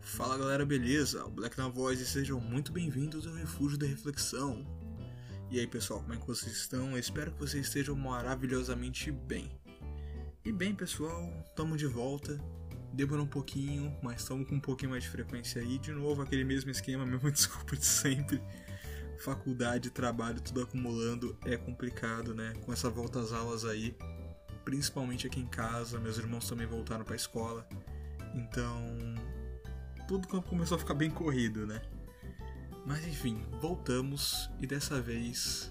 Fala galera, beleza? O Black na voz e sejam muito bem-vindos ao Refúgio da Reflexão. E aí pessoal, como é que vocês estão? Eu espero que vocês estejam maravilhosamente bem. E bem pessoal, estamos de volta. Demorou um pouquinho, mas estamos com um pouquinho mais de frequência aí. De novo, aquele mesmo esquema, mesma desculpa de sempre. Faculdade, trabalho, tudo acumulando é complicado, né? Com essa volta às aulas aí, principalmente aqui em casa, meus irmãos também voltaram para a escola. Então, tudo começou a ficar bem corrido, né? Mas enfim, voltamos e dessa vez,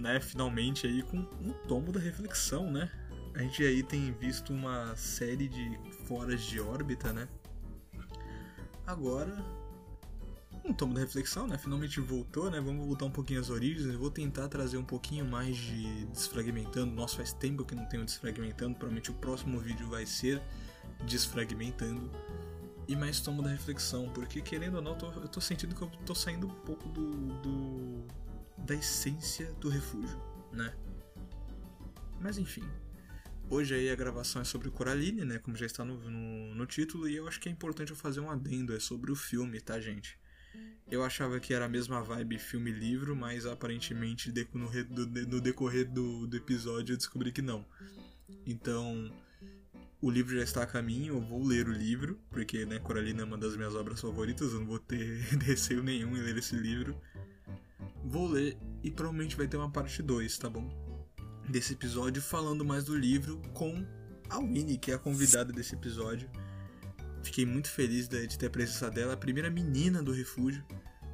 né, finalmente aí com um tomo da reflexão, né? A gente aí tem visto uma série de foras de órbita, né? Agora, um tomo da reflexão, né? Finalmente voltou, né? Vamos voltar um pouquinho às origens. Vou tentar trazer um pouquinho mais de desfragmentando. Nossa, faz tempo que não tenho desfragmentando. Provavelmente o próximo vídeo vai ser desfragmentando e mais tomo da reflexão, porque querendo ou não, eu tô, eu tô sentindo que eu tô saindo um pouco do, do, da essência do refúgio, né? Mas enfim, hoje aí a gravação é sobre Coraline, né? Como já está no, no, no título, e eu acho que é importante eu fazer um adendo, é sobre o filme, tá, gente? Eu achava que era a mesma vibe filme-livro, mas aparentemente no, no decorrer do, do episódio eu descobri que não. Então, o livro já está a caminho, eu vou ler o livro, porque né, Coralina é uma das minhas obras favoritas, eu não vou ter receio nenhum em ler esse livro. Vou ler e provavelmente vai ter uma parte 2, tá bom? Desse episódio falando mais do livro com a Winnie, que é a convidada desse episódio. Fiquei muito feliz de ter a presença dela, a primeira menina do refúgio,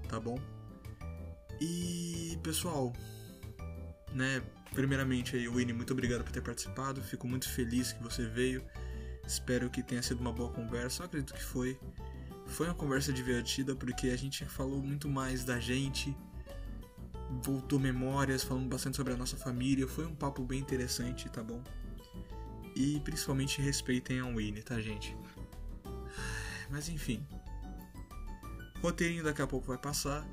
tá bom? E pessoal, né, Primeiramente aí, Winnie, muito obrigado por ter participado. Fico muito feliz que você veio. Espero que tenha sido uma boa conversa. Eu acredito que foi. Foi uma conversa divertida porque a gente falou muito mais da gente, voltou memórias, falando bastante sobre a nossa família. Foi um papo bem interessante, tá bom? E principalmente respeitem a Winnie, tá, gente? Mas enfim. roteirinho daqui a pouco vai passar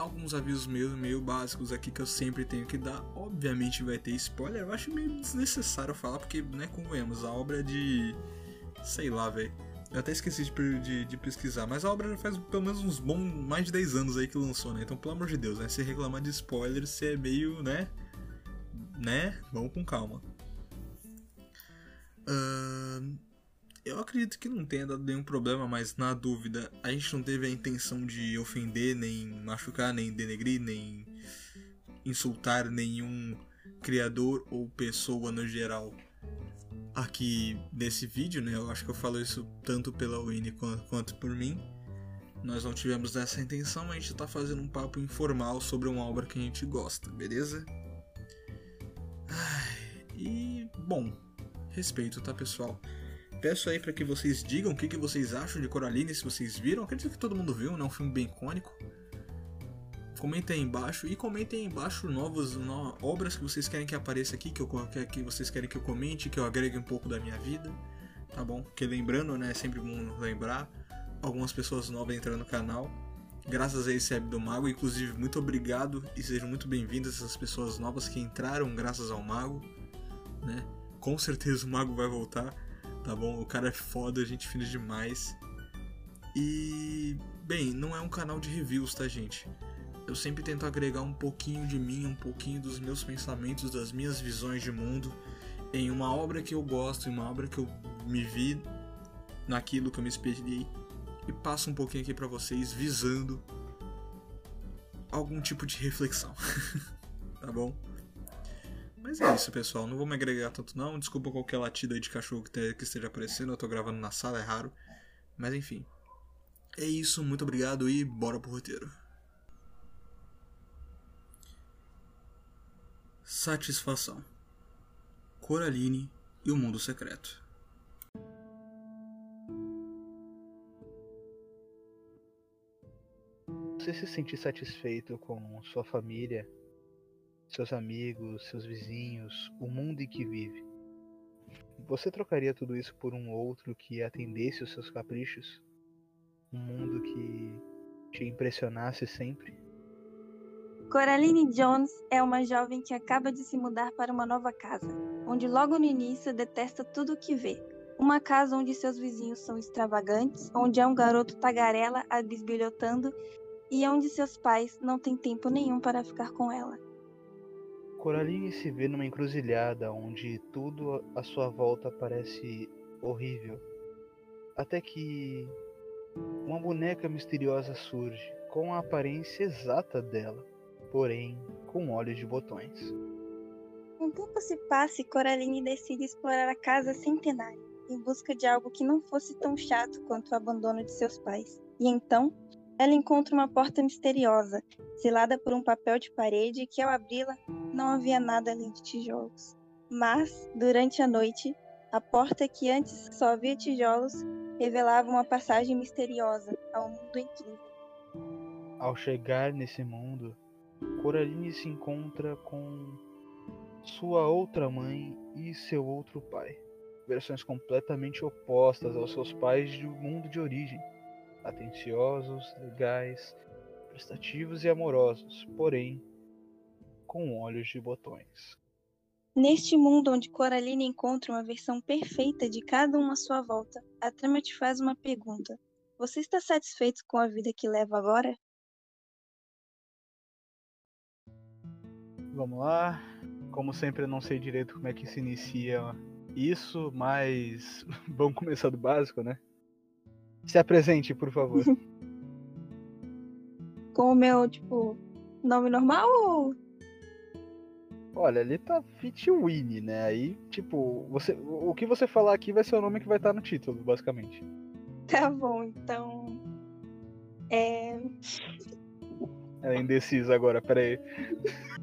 alguns avisos meio, meio básicos aqui que eu sempre tenho que dar. Obviamente vai ter spoiler, eu acho meio desnecessário falar, porque, né, convenhamos, a obra é de. sei lá, velho. Eu até esqueci de, de, de, pesquisar, mas a obra já faz pelo menos uns bons mais de 10 anos aí que lançou, né? Então, pelo amor de Deus, né? Se reclamar de spoiler, você é meio, né? Né? Vamos com calma. Uh, eu acredito que não tenha dado nenhum problema, mas na dúvida, a gente não teve a intenção de ofender, nem machucar, nem denegrir, nem insultar nenhum criador ou pessoa no geral aqui nesse vídeo, né? Eu acho que eu falo isso tanto pela Winnie quanto, quanto por mim. Nós não tivemos essa intenção, a gente tá fazendo um papo informal sobre uma obra que a gente gosta, beleza? E, bom, respeito, tá, pessoal? Peço aí para que vocês digam o que, que vocês acham de Coraline, se vocês viram. Acredito que todo mundo viu, né? Um filme bem icônico. Comentem aí embaixo e comentem aí embaixo novas no, obras que vocês querem que apareça aqui, que, eu, que, que vocês querem que eu comente, que eu agregue um pouco da minha vida, tá bom? Porque lembrando, né? É sempre bom lembrar. Algumas pessoas novas entrando no canal. Graças a esse Web do Mago, inclusive, muito obrigado e sejam muito bem-vindas essas pessoas novas que entraram graças ao Mago, né? Com certeza o Mago vai voltar tá bom? O cara é foda, gente fina demais. E, bem, não é um canal de reviews, tá, gente? Eu sempre tento agregar um pouquinho de mim, um pouquinho dos meus pensamentos, das minhas visões de mundo em uma obra que eu gosto, em uma obra que eu me vi naquilo que eu me espelhei e passo um pouquinho aqui para vocês visando algum tipo de reflexão. tá bom? Mas é isso, pessoal. Não vou me agregar tanto não. Desculpa qualquer latida aí de cachorro que, que esteja aparecendo. Eu tô gravando na sala, é raro. Mas enfim. É isso, muito obrigado e bora pro roteiro. Satisfação. Coraline e o Mundo Secreto. Você se sentir satisfeito com sua família seus amigos, seus vizinhos, o mundo em que vive. Você trocaria tudo isso por um outro que atendesse os seus caprichos? Um mundo que te impressionasse sempre? Coraline Jones é uma jovem que acaba de se mudar para uma nova casa, onde logo no início detesta tudo o que vê. uma casa onde seus vizinhos são extravagantes, onde há um garoto tagarela a bisbilhotando e onde seus pais não têm tempo nenhum para ficar com ela. Coraline se vê numa encruzilhada onde tudo à sua volta parece horrível. Até que uma boneca misteriosa surge, com a aparência exata dela, porém com olhos de botões. Um tempo se passa e Coraline decide explorar a casa centenária, em busca de algo que não fosse tão chato quanto o abandono de seus pais. E então, ela encontra uma porta misteriosa, selada por um papel de parede que, ao abri-la, não havia nada além de tijolos. Mas, durante a noite, a porta que antes só havia tijolos revelava uma passagem misteriosa ao mundo incrível. Ao chegar nesse mundo, Coraline se encontra com sua outra mãe e seu outro pai. Versões completamente opostas aos seus pais do mundo de origem atenciosos, legais, prestativos e amorosos, porém com olhos de botões. Neste mundo onde Coraline encontra uma versão perfeita de cada um à sua volta, a trama te faz uma pergunta. Você está satisfeito com a vida que leva agora? Vamos lá. Como sempre, eu não sei direito como é que se inicia isso, mas vamos começar do básico, né? Se apresente, por favor. Com o meu, tipo, nome normal ou. Olha, ali tá Fit Winnie, né? Aí, tipo, você, o que você falar aqui vai ser o nome que vai estar no título, basicamente. Tá bom, então. É. Ela é indecisa agora, peraí.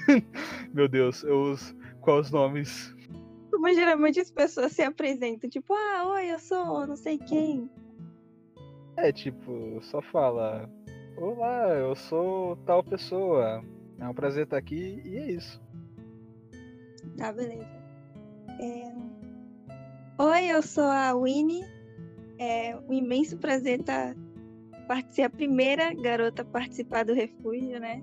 Meu Deus, eu uso. Quais os nomes? Como geralmente as pessoas se apresentam, tipo, ah, oi, eu sou não sei quem. É, tipo, só fala: Olá, eu sou tal pessoa. É um prazer estar aqui e é isso. Tá, beleza. É... Oi, eu sou a Winnie. É um imenso prazer estar ser a primeira garota a participar do refúgio, né?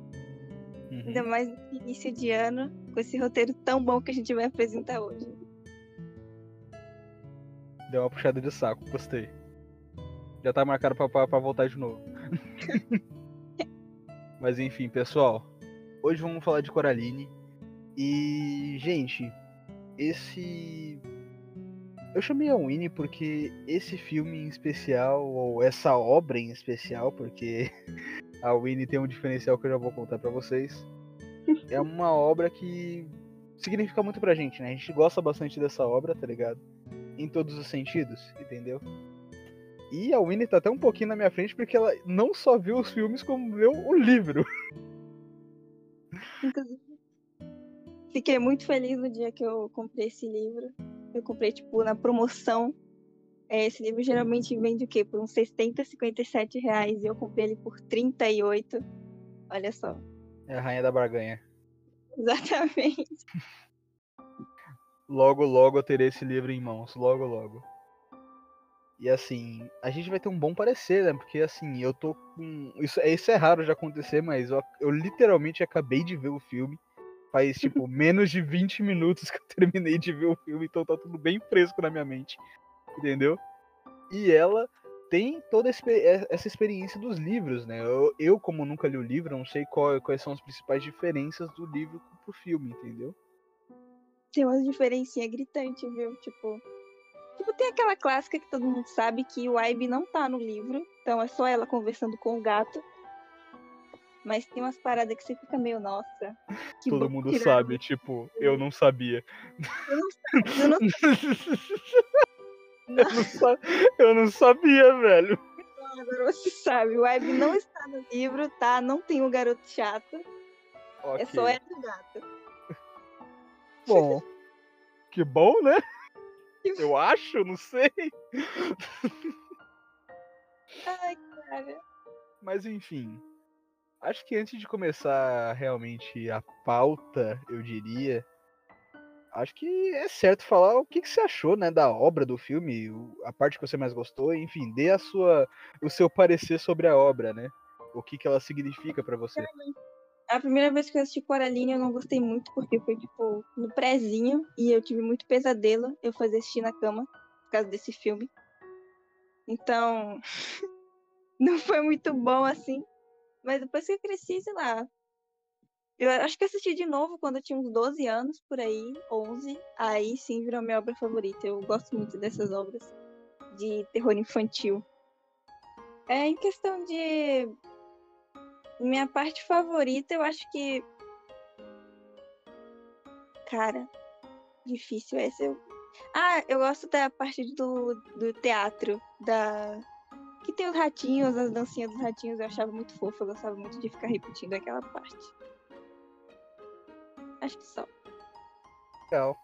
Uhum. Ainda mais no início de ano, com esse roteiro tão bom que a gente vai apresentar hoje. Deu uma puxada de saco, gostei. Já tá marcado pra, pra, pra voltar de novo. Mas enfim, pessoal. Hoje vamos falar de Coraline. E, gente, esse. Eu chamei a Winnie porque esse filme em especial, ou essa obra em especial, porque a Winnie tem um diferencial que eu já vou contar para vocês. É uma obra que significa muito pra gente, né? A gente gosta bastante dessa obra, tá ligado? Em todos os sentidos, entendeu? E a Winnie tá até um pouquinho na minha frente porque ela não só viu os filmes, como leu o livro. Inclusive, fiquei muito feliz no dia que eu comprei esse livro. Eu comprei, tipo, na promoção. É, esse livro geralmente vende o quê? Por uns 60, 57 reais. E eu comprei ele por 38. Olha só. É a rainha da barganha. Exatamente. logo, logo eu terei esse livro em mãos. Logo, logo. E assim, a gente vai ter um bom parecer, né? Porque assim, eu tô com. Isso, isso é raro de acontecer, mas eu, eu literalmente acabei de ver o filme. Faz, tipo, menos de 20 minutos que eu terminei de ver o filme, então tá tudo bem fresco na minha mente. Entendeu? E ela tem toda essa experiência dos livros, né? Eu, eu como nunca li o livro, não sei qual, quais são as principais diferenças do livro pro filme, entendeu? Tem umas diferencinhas gritantes, viu? Tipo, Tipo, tem aquela clássica que todo mundo sabe que o Ibe não tá no livro, então é só ela conversando com o gato. Mas tem umas paradas que você fica meio, nossa. todo mundo tirado. sabe, tipo, eu não sabia. Eu não, eu não, eu não, eu não sabia, velho. Agora você sabe, o Ibe não está no livro, tá? Não tem um garoto chato. Okay. É só ela e o gato. Bom, que bom, né? Eu acho, não sei. Ai, cara. Mas enfim. Acho que antes de começar realmente a pauta, eu diria. Acho que é certo falar o que, que você achou, né, da obra do filme, a parte que você mais gostou, enfim, dê a sua, o seu parecer sobre a obra, né? O que, que ela significa para você. Realmente a primeira vez que eu assisti Coraline eu não gostei muito, porque foi, tipo, no prézinho, e eu tive muito pesadelo. Eu fazia assistir na cama, causa desse filme. Então, não foi muito bom assim. Mas depois que eu cresci, sei lá. Eu acho que assisti de novo quando eu tinha uns 12 anos, por aí, 11. Aí sim virou minha obra favorita. Eu gosto muito dessas obras de terror infantil. É em questão de. Minha parte favorita, eu acho que. Cara, difícil essa. Eu... Ah, eu gosto da parte do, do teatro, da. Que tem os ratinhos, as dancinhas dos ratinhos, eu achava muito fofo, eu gostava muito de ficar repetindo aquela parte. Acho que só. Legal.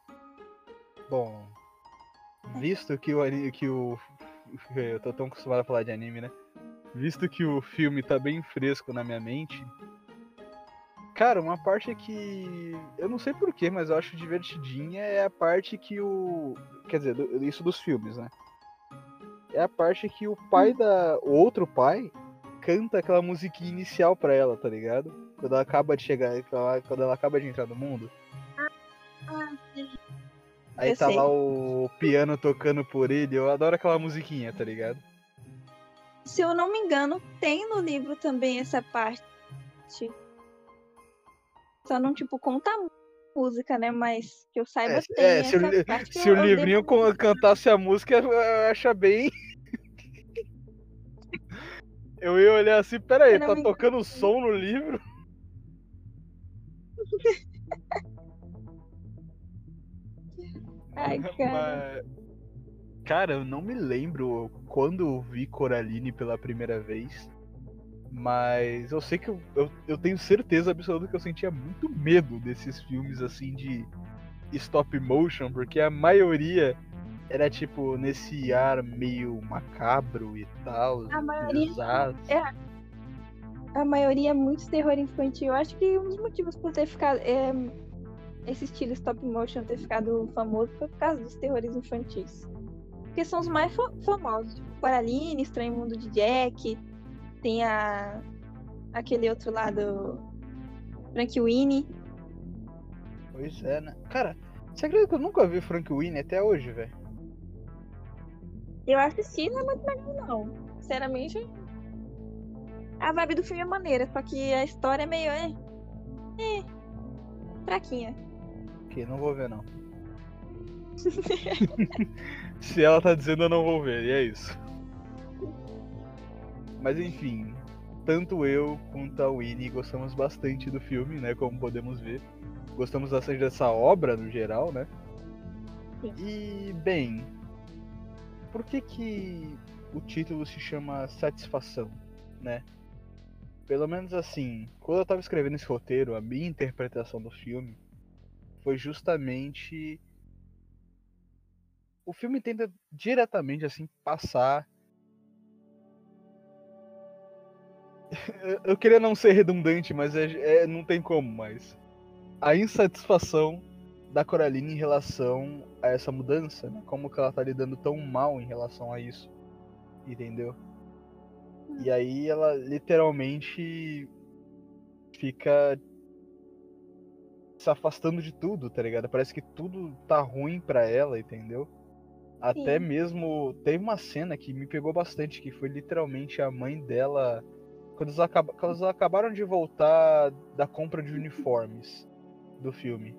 Bom, visto que o que o eu tô tão acostumado a falar de anime, né? Visto que o filme tá bem fresco na minha mente, cara, uma parte que eu não sei porquê, mas eu acho divertidinha é a parte que o, quer dizer, isso dos filmes, né? É a parte que o pai da o outro pai canta aquela musiquinha inicial pra ela, tá ligado? Quando ela acaba de chegar, quando ela acaba de entrar no mundo. Aí Eu tá sei. lá o piano tocando por ele, eu adoro aquela musiquinha, tá ligado? Se eu não me engano, tem no livro também essa parte. Só não, tipo, conta música, né? Mas que eu saiba, É, tem é, se o essa li- parte Se eu, o eu livrinho devo- cantasse a música, eu acho bem. Eu ia olhar assim, peraí, tá me tocando som no livro? Ai, cara. Mas... Cara, eu não me lembro quando eu vi Coraline pela primeira vez. Mas eu sei que eu, eu, eu tenho certeza absoluta que eu sentia muito medo desses filmes assim de stop motion, porque a maioria era tipo nesse ar meio macabro e tal. A maioria- pesado. é. A maioria é muito terror infantil. Eu acho que um dos motivos por ter ficado. é, esse estilo stop motion ter ficado famoso foi por causa dos terrores infantis. Porque são os mais fa- famosos. Tipo, Coraline, Estranho Mundo de Jack. Tem a. aquele outro lado. Frank Winnie. Pois é, né? Cara, você acredita que eu nunca vi Frank Winnie até hoje, velho? Eu assisti, não é muito legal, não. Sinceramente. A vibe do filme é maneira, só que a história é meio. É. É. Fraquinha. Que não vou ver não. Se ela tá dizendo eu não vou ver, e é isso. Mas enfim, tanto eu quanto a Winnie gostamos bastante do filme, né? Como podemos ver. Gostamos bastante dessa obra no geral, né? E bem, por que que o título se chama Satisfação, né? Pelo menos assim, quando eu tava escrevendo esse roteiro, a minha interpretação do filme foi justamente o filme tenta diretamente assim passar Eu- queria não ser redundante mas é, é- não tem como mais a insatisfação da Coraline em relação a essa mudança né? como que ela tá lidando tão mal em relação a isso entendeu e aí ela literalmente fica se afastando de tudo, tá ligado? Parece que tudo tá ruim pra ela, entendeu? Até Sim. mesmo teve uma cena que me pegou bastante, que foi literalmente a mãe dela quando eles, acaba- quando eles acabaram de voltar da compra de uniformes do filme.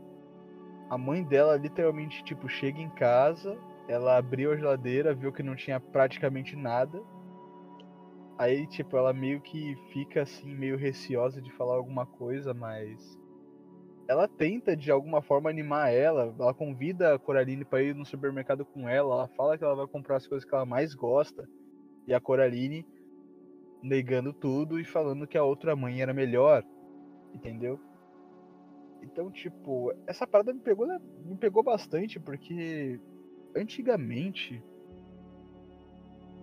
A mãe dela literalmente tipo chega em casa, ela abriu a geladeira, viu que não tinha praticamente nada. Aí, tipo, ela meio que fica assim, meio receosa de falar alguma coisa, mas ela tenta de alguma forma animar ela. Ela convida a Coraline para ir no supermercado com ela. Ela fala que ela vai comprar as coisas que ela mais gosta. E a Coraline negando tudo e falando que a outra mãe era melhor. Entendeu? Então, tipo, essa parada me pegou, me pegou bastante porque antigamente,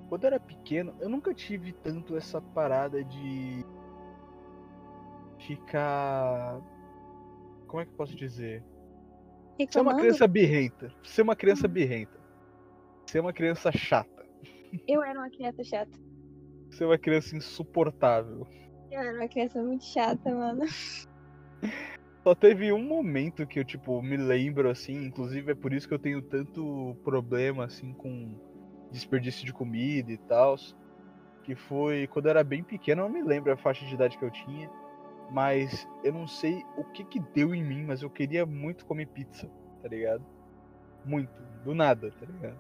quando eu era pequeno, eu nunca tive tanto essa parada de ficar. Como é que eu posso dizer? Ser uma Reclamando? criança birrenta. Ser uma criança birrenta. Ser uma criança chata. Eu era uma criança chata. Ser uma criança insuportável. Eu era uma criança muito chata, mano. Só teve um momento que eu, tipo, me lembro, assim, inclusive é por isso que eu tenho tanto problema, assim, com desperdício de comida e tal. Que foi quando eu era bem pequeno, eu não me lembro a faixa de idade que eu tinha. Mas eu não sei o que que deu em mim, mas eu queria muito comer pizza, tá ligado? Muito, do nada, tá ligado?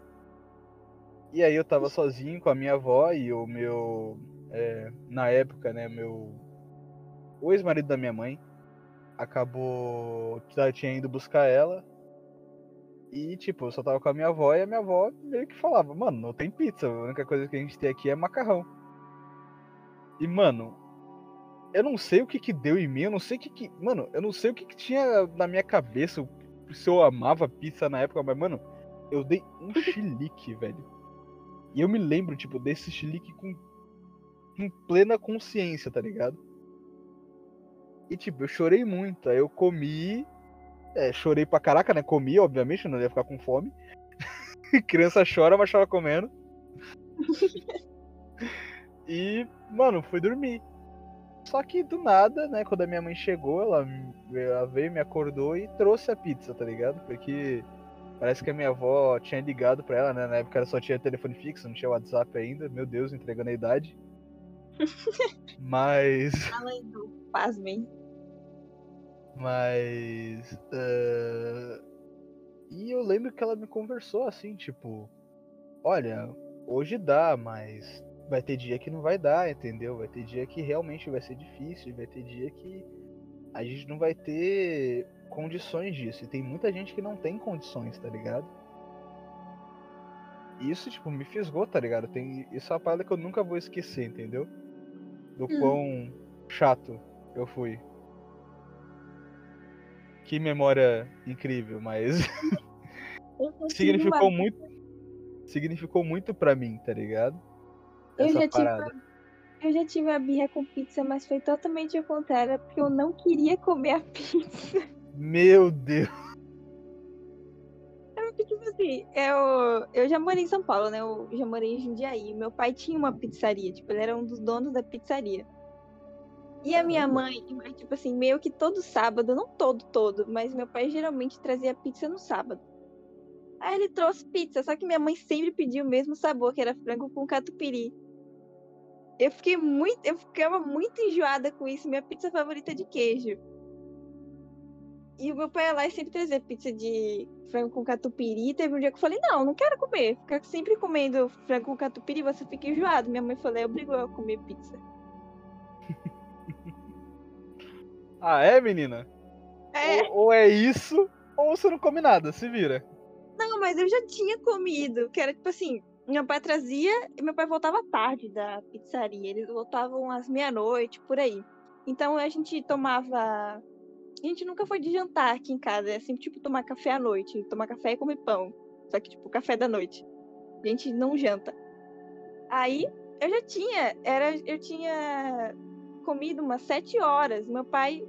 E aí eu tava sozinho com a minha avó e o meu. É, na época, né, meu. O ex-marido da minha mãe acabou. Tinha ido buscar ela. E, tipo, eu só tava com a minha avó e a minha avó meio que falava: Mano, não tem pizza, a única coisa que a gente tem aqui é macarrão. E, mano, eu não sei o que que deu em mim, eu não sei o que que. Mano, eu não sei o que que tinha na minha cabeça, se eu amava pizza na época, mas, mano, eu dei um chilique, velho. E eu me lembro, tipo, desse chilique com, com plena consciência, tá ligado? E, tipo, eu chorei muito. Aí eu comi. É, chorei pra caraca, né? Comi, obviamente, não ia ficar com fome. Criança chora, mas chora comendo. e, mano, fui dormir. Só que do nada, né, quando a minha mãe chegou, ela, ela veio, me acordou e trouxe a pizza, tá ligado? Porque parece que a minha avó tinha ligado pra ela, né? Na época ela só tinha telefone fixo, não tinha WhatsApp ainda. Meu Deus, entregando a idade. Mas. Além do pasmem. Mas. Uh... E eu lembro que ela me conversou assim, tipo. Olha, hoje dá, mas vai ter dia que não vai dar, entendeu? Vai ter dia que realmente vai ser difícil, vai ter dia que a gente não vai ter condições disso. E tem muita gente que não tem condições, tá ligado? Isso, tipo, me fisgou, tá ligado? Tem... Isso é uma parada que eu nunca vou esquecer, entendeu? Do hum. quão chato eu fui. Que memória incrível, mas. significou muito. Significou muito pra mim, tá ligado? Eu já parada. Tive, eu já tive a birra com pizza, mas foi totalmente o contrário, porque eu não queria comer a pizza. Meu Deus. É porque, tipo assim, eu, eu já morei em São Paulo, né? Eu já morei em Jundiaí. Meu pai tinha uma pizzaria, tipo, ele era um dos donos da pizzaria. E a minha mãe, tipo assim, meio que todo sábado, não todo, todo, mas meu pai geralmente trazia pizza no sábado. Aí ele trouxe pizza, só que minha mãe sempre pediu o mesmo sabor, que era frango com catupiry. Eu fiquei muito, eu ficava muito enjoada com isso. Minha pizza favorita é de queijo. E o meu pai ia lá e sempre trazia pizza de frango com catupiry. Teve um dia que eu falei, não, não quero comer. Ficar sempre comendo frango com catupiry, você fica enjoado. Minha mãe falou, obrigou a comer pizza. ah, é, menina? É. Ou, ou, é isso, ou você não come nada, se vira. Não, mas eu já tinha comido, que era tipo assim, meu pai trazia e meu pai voltava tarde da pizzaria. Eles voltavam às meia-noite, por aí. Então a gente tomava. A gente nunca foi de jantar aqui em casa. É sempre tipo tomar café à noite. Tomar café e comer pão. Só que, tipo, café da noite. A gente não janta. Aí eu já tinha. Era, eu tinha comido umas sete horas. Meu pai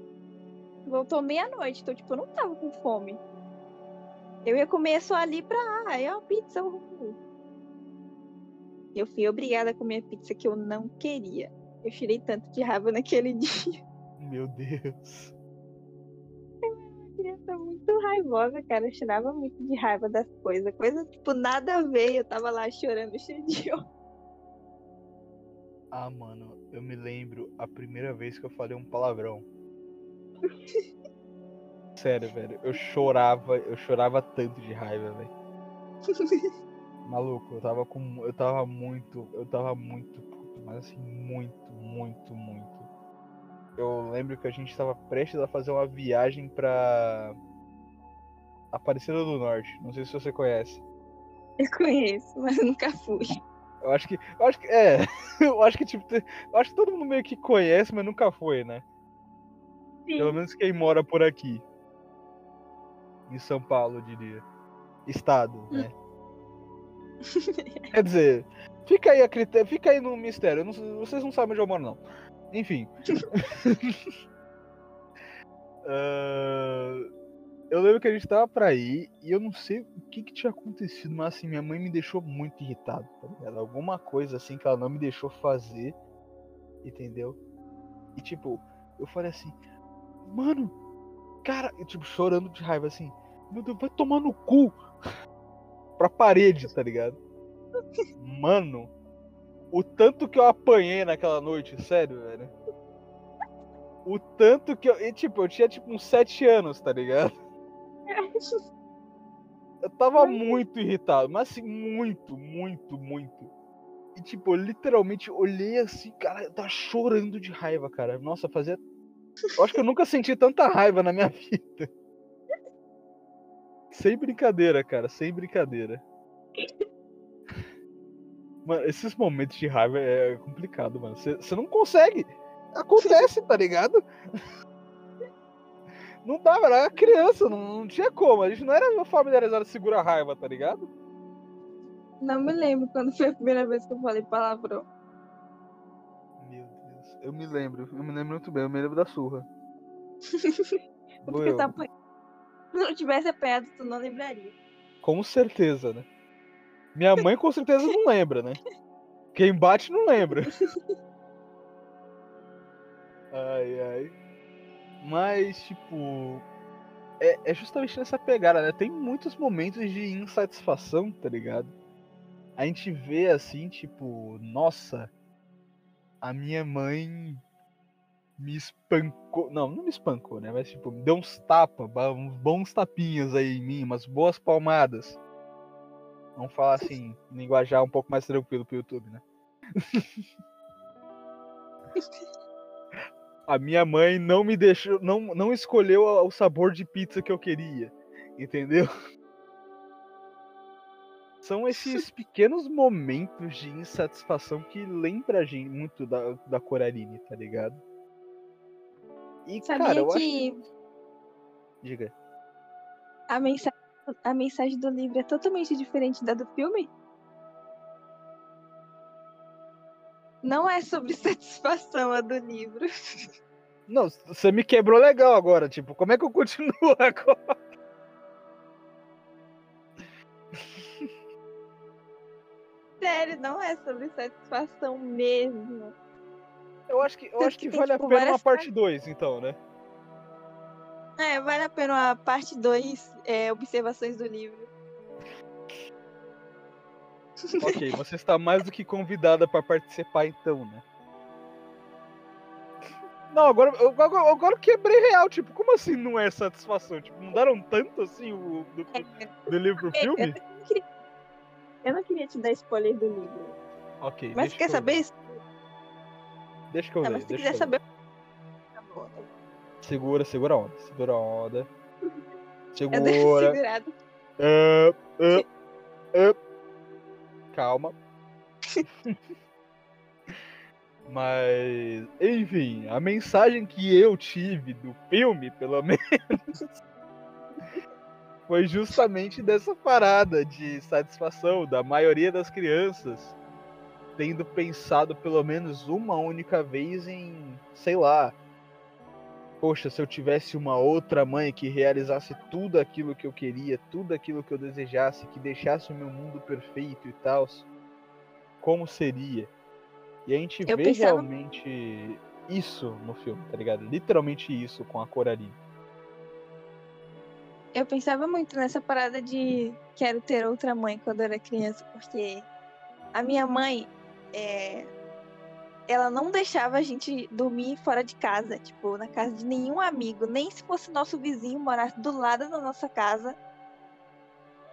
voltou meia-noite. Então, tipo, eu não tava com fome. Eu ia comer só ali pra. Ah, é uma pizza. Eu fui obrigada a comer pizza que eu não queria. Eu tirei tanto de raiva naquele dia. Meu Deus. Eu era uma criança muito raivosa, cara. Eu tirava muito de raiva das coisas. Coisa, tipo, nada a ver. Eu tava lá chorando cheio de Ah, mano, eu me lembro a primeira vez que eu falei um palavrão. Sério, velho. Eu chorava, eu chorava tanto de raiva, velho. Maluco, eu tava com. Eu tava muito. Eu tava muito puto, mas assim, muito, muito, muito. Eu lembro que a gente tava prestes a fazer uma viagem pra. Aparecida do Norte. Não sei se você conhece. Eu conheço, mas nunca fui. Eu acho que. Eu acho que. É. Eu acho que, tipo. Eu acho que todo mundo meio que conhece, mas nunca foi, né? Sim. Pelo menos quem mora por aqui. Em São Paulo, eu diria. Estado, né? Quer dizer, fica aí, a critério, fica aí no mistério. Não, vocês não sabem onde eu moro, não. Enfim. uh, eu lembro que a gente tava pra ir e eu não sei o que, que tinha acontecido, mas assim, minha mãe me deixou muito irritado, tá? Alguma coisa assim que ela não me deixou fazer, entendeu? E tipo, eu falei assim, mano, Cara, tipo, chorando de raiva assim. Meu Deus, vai tomar no cu. Pra parede, tá ligado? Mano, o tanto que eu apanhei naquela noite, sério, velho. O tanto que eu. E, tipo, eu tinha tipo uns 7 anos, tá ligado? Eu tava muito irritado, mas assim, muito, muito, muito. E tipo, eu literalmente olhei assim, cara, eu tava chorando de raiva, cara. Nossa, fazia. Eu acho que eu nunca senti tanta raiva na minha vida. Sem brincadeira, cara, sem brincadeira. Mano, esses momentos de raiva é complicado, mano. Você não consegue. Acontece, tá ligado? Não dava, era criança, não, não, tinha como. A gente não era familiarizado segura raiva, tá ligado? Não me lembro quando foi a primeira vez que eu falei palavrão. Meu Deus. Eu me lembro, eu me lembro muito bem, eu me lembro da surra. Porque tá Se não tivesse apanhado, tu não lembraria. Com certeza, né? Minha mãe com certeza não lembra, né? Quem bate não lembra. Ai, ai. Mas, tipo. É, é justamente nessa pegada, né? Tem muitos momentos de insatisfação, tá ligado? A gente vê assim, tipo, nossa, a minha mãe me espancou. Não, não me espancou, né? Mas, tipo, me deu uns tapas, uns bons tapinhas aí em mim, umas boas palmadas. Vamos falar assim, linguajar um pouco mais tranquilo pro YouTube, né? a minha mãe não me deixou, não, não escolheu o sabor de pizza que eu queria, entendeu? São esses pequenos momentos de insatisfação que lembra a gente muito da, da Coraline, tá ligado? E, Sabia cara, eu que... acho... Diga. A mensagem, a mensagem do livro é totalmente diferente da do filme? Não é sobre satisfação a do livro. Não, você me quebrou legal agora. Tipo, como é que eu continuo agora? Sério, não é sobre satisfação mesmo. Eu acho que, eu acho que, que vale tipo, a pena uma parte 2, então, né? É, vale a pena uma parte 2, é, observações do livro. Ok, você está mais do que convidada para participar então, né? Não, agora, agora, agora eu quebrei real, tipo, como assim não é satisfação? Tipo, mudaram tanto assim o do, do livro pro filme? Eu não, queria, eu não queria te dar spoiler do livro. Ok. Mas quer saber isso? Deixa que eu ver. Mas se quiser saber. Segura, segura a onda. Segura a onda. Segura. Uh, uh, uh calma. Mas, enfim, a mensagem que eu tive do filme, pelo menos, foi justamente dessa parada de satisfação da maioria das crianças tendo pensado pelo menos uma única vez em, sei lá, poxa, se eu tivesse uma outra mãe que realizasse tudo aquilo que eu queria, tudo aquilo que eu desejasse, que deixasse o meu mundo perfeito e tal, como seria? E a gente eu vê pensava... realmente isso no filme, tá ligado? Literalmente isso com a Coraline. Eu pensava muito nessa parada de quero ter outra mãe quando eu era criança, porque a minha mãe é, ela não deixava a gente dormir fora de casa, tipo, na casa de nenhum amigo, nem se fosse nosso vizinho morasse do lado da nossa casa.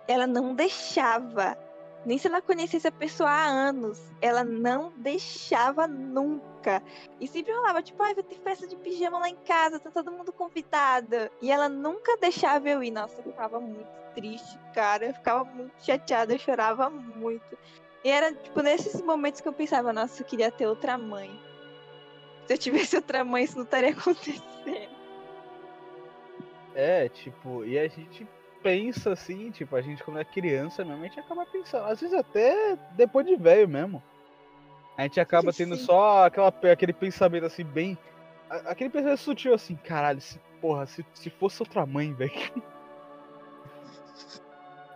Ela não deixava. Nem se ela conhecesse a pessoa há anos, ela não deixava nunca. E sempre rolava, tipo, ah, vai ter festa de pijama lá em casa, tá todo mundo convidado. E ela nunca deixava eu ir. Nossa, eu ficava muito triste, cara. Eu ficava muito chateada, eu chorava muito. E era, tipo, nesses momentos que eu pensava, nossa, eu queria ter outra mãe. Se eu tivesse outra mãe, isso não estaria acontecendo. É, tipo, e a gente pensa assim, tipo, a gente quando é criança, mesmo, a gente acaba pensando, às vezes até depois de velho mesmo. A gente acaba tendo Sim. só aquela, aquele pensamento assim, bem. Aquele pensamento sutil assim, caralho, se, porra, se, se fosse outra mãe, velho.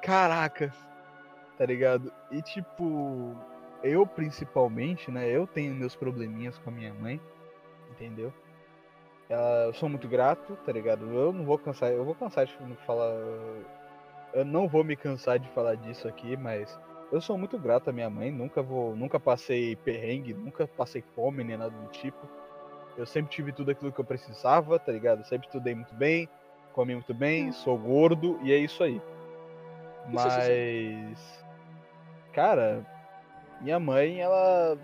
Caraca, tá ligado? E tipo, eu principalmente, né? Eu tenho meus probleminhas com a minha mãe, entendeu? Ela, eu sou muito grato, tá ligado? Eu não vou cansar, eu vou cansar de falar. Eu não vou me cansar de falar disso aqui, mas eu sou muito grato à minha mãe, nunca vou, nunca passei perrengue, nunca passei fome nem nada do tipo. Eu sempre tive tudo aquilo que eu precisava, tá ligado? sempre estudei muito bem, comi muito bem, sou gordo e é isso aí. Mas cara, minha mãe, ela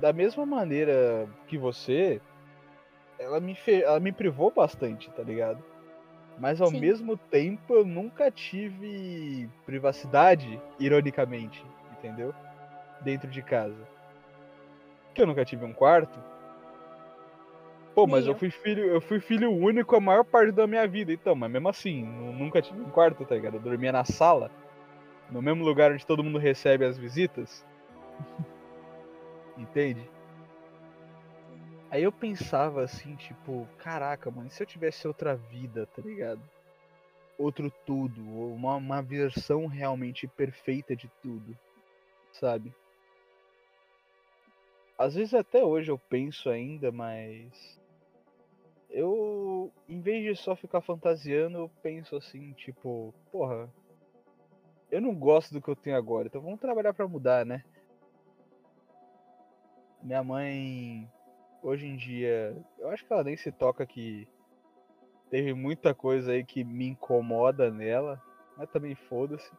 da mesma maneira que você, ela me, fe... ela me privou bastante, tá ligado? Mas ao Sim. mesmo tempo eu nunca tive privacidade, ironicamente, entendeu? Dentro de casa. Que eu nunca tive um quarto. Pô, mas eu. eu fui filho, eu fui filho único a maior parte da minha vida, então, mas mesmo assim, nunca tive um quarto, tá ligado? Eu dormia na sala, no mesmo lugar onde todo mundo recebe as visitas. Entende? Aí eu pensava assim, tipo, caraca, mano, se eu tivesse outra vida, tá ligado? Outro tudo, uma, uma versão realmente perfeita de tudo, sabe? Às vezes até hoje eu penso ainda, mas eu, em vez de só ficar fantasiando, eu penso assim, tipo, porra, eu não gosto do que eu tenho agora, então vamos trabalhar para mudar, né? Minha mãe, hoje em dia, eu acho que ela nem se toca que teve muita coisa aí que me incomoda nela, mas também foda-se.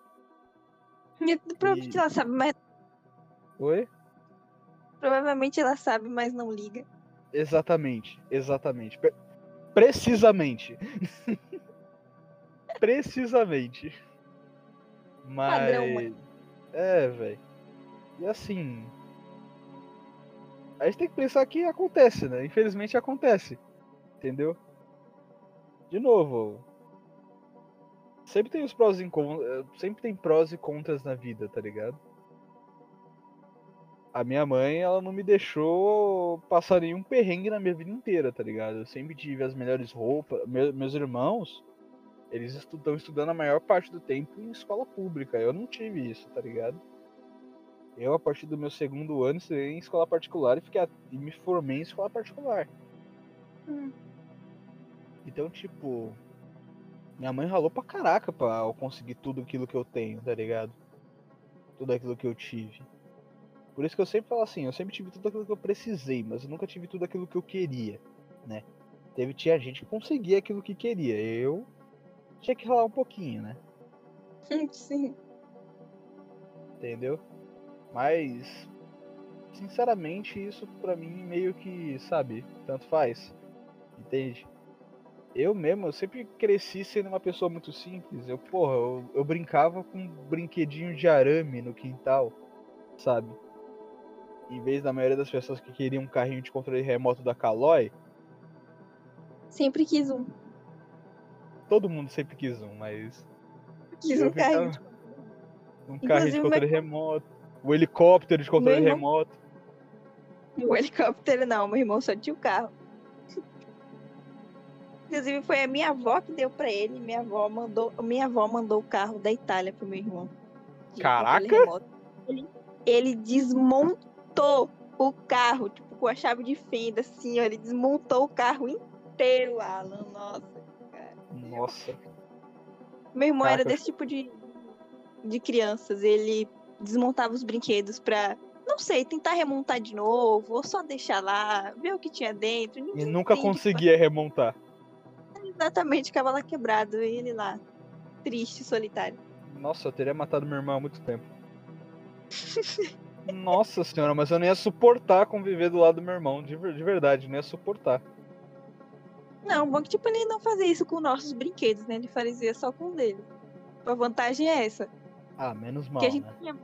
Provavelmente e... ela sabe, mas. Oi? Provavelmente ela sabe, mas não liga. Exatamente, exatamente. Pre precisamente. precisamente. Mas. Padrão, mãe. É, velho. E assim, a gente tem que pensar que acontece, né? Infelizmente acontece. Entendeu? De novo. Sempre tem os prós e contras. Sempre tem prós e contras na vida, tá ligado? A minha mãe, ela não me deixou passar nenhum perrengue na minha vida inteira, tá ligado? Eu sempre tive as melhores roupas. meus irmãos, eles estão estudando a maior parte do tempo em escola pública. Eu não tive isso, tá ligado? Eu, a partir do meu segundo ano, estudei em escola particular e, fiquei, e me formei em escola particular. Hum. Então, tipo, minha mãe ralou pra caraca pra eu conseguir tudo aquilo que eu tenho, tá ligado? Tudo aquilo que eu tive. Por isso que eu sempre falo assim, eu sempre tive tudo aquilo que eu precisei, mas eu nunca tive tudo aquilo que eu queria, né? Teve, tinha gente que conseguia aquilo que queria. Eu tinha que ralar um pouquinho, né? Sim. Entendeu? Mas, sinceramente, isso pra mim meio que, sabe, tanto faz. Entende? Eu mesmo, eu sempre cresci sendo uma pessoa muito simples. Eu, porra, eu, eu brincava com um brinquedinho de arame no quintal, sabe? Em vez da maioria das pessoas que queriam um carrinho de controle remoto da Caloi. Sempre quis um. Todo mundo sempre quis um, mas. Quis um carrinho. Um carrinho de controle remoto o helicóptero de controle irmão... remoto. O helicóptero não, meu irmão só tinha o carro. Inclusive foi a minha avó que deu para ele. Minha avó mandou, minha avó mandou o carro da Itália pro meu irmão. Caraca! Ele, ele, desmontou o carro, tipo, com a chave de fenda, assim, ó, ele desmontou o carro inteiro, Alan. Nossa. Nossa. Meu irmão Caraca. era desse tipo de, de crianças. Ele desmontava os brinquedos pra, não sei, tentar remontar de novo, ou só deixar lá, ver o que tinha dentro. Ninguém e nunca conseguia pra... remontar. Exatamente, ficava lá quebrado, e ele lá, triste, solitário. Nossa, eu teria matado meu irmão há muito tempo. Nossa senhora, mas eu nem ia suportar conviver do lado do meu irmão, de, de verdade, nem ia suportar. Não, bom que tipo, ele não fazia isso com nossos brinquedos, né? Ele fazia só com o dele. A vantagem é essa. Ah, menos mal. Porque a gente né? tinha,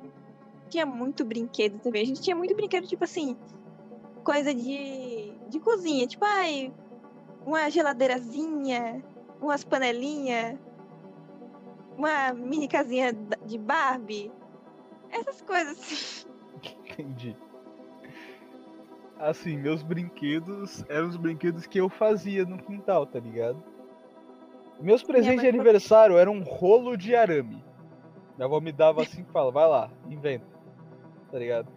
tinha muito brinquedo também. A gente tinha muito brinquedo, tipo assim, coisa de, de cozinha. Tipo, ai, uma geladeirazinha, umas panelinhas, uma mini casinha de Barbie. Essas coisas assim. Entendi. Assim, meus brinquedos eram os brinquedos que eu fazia no quintal, tá ligado? Meus presentes de aniversário eram um rolo de arame. Minha avó me dava assim e fala, vai lá, inventa. Tá ligado?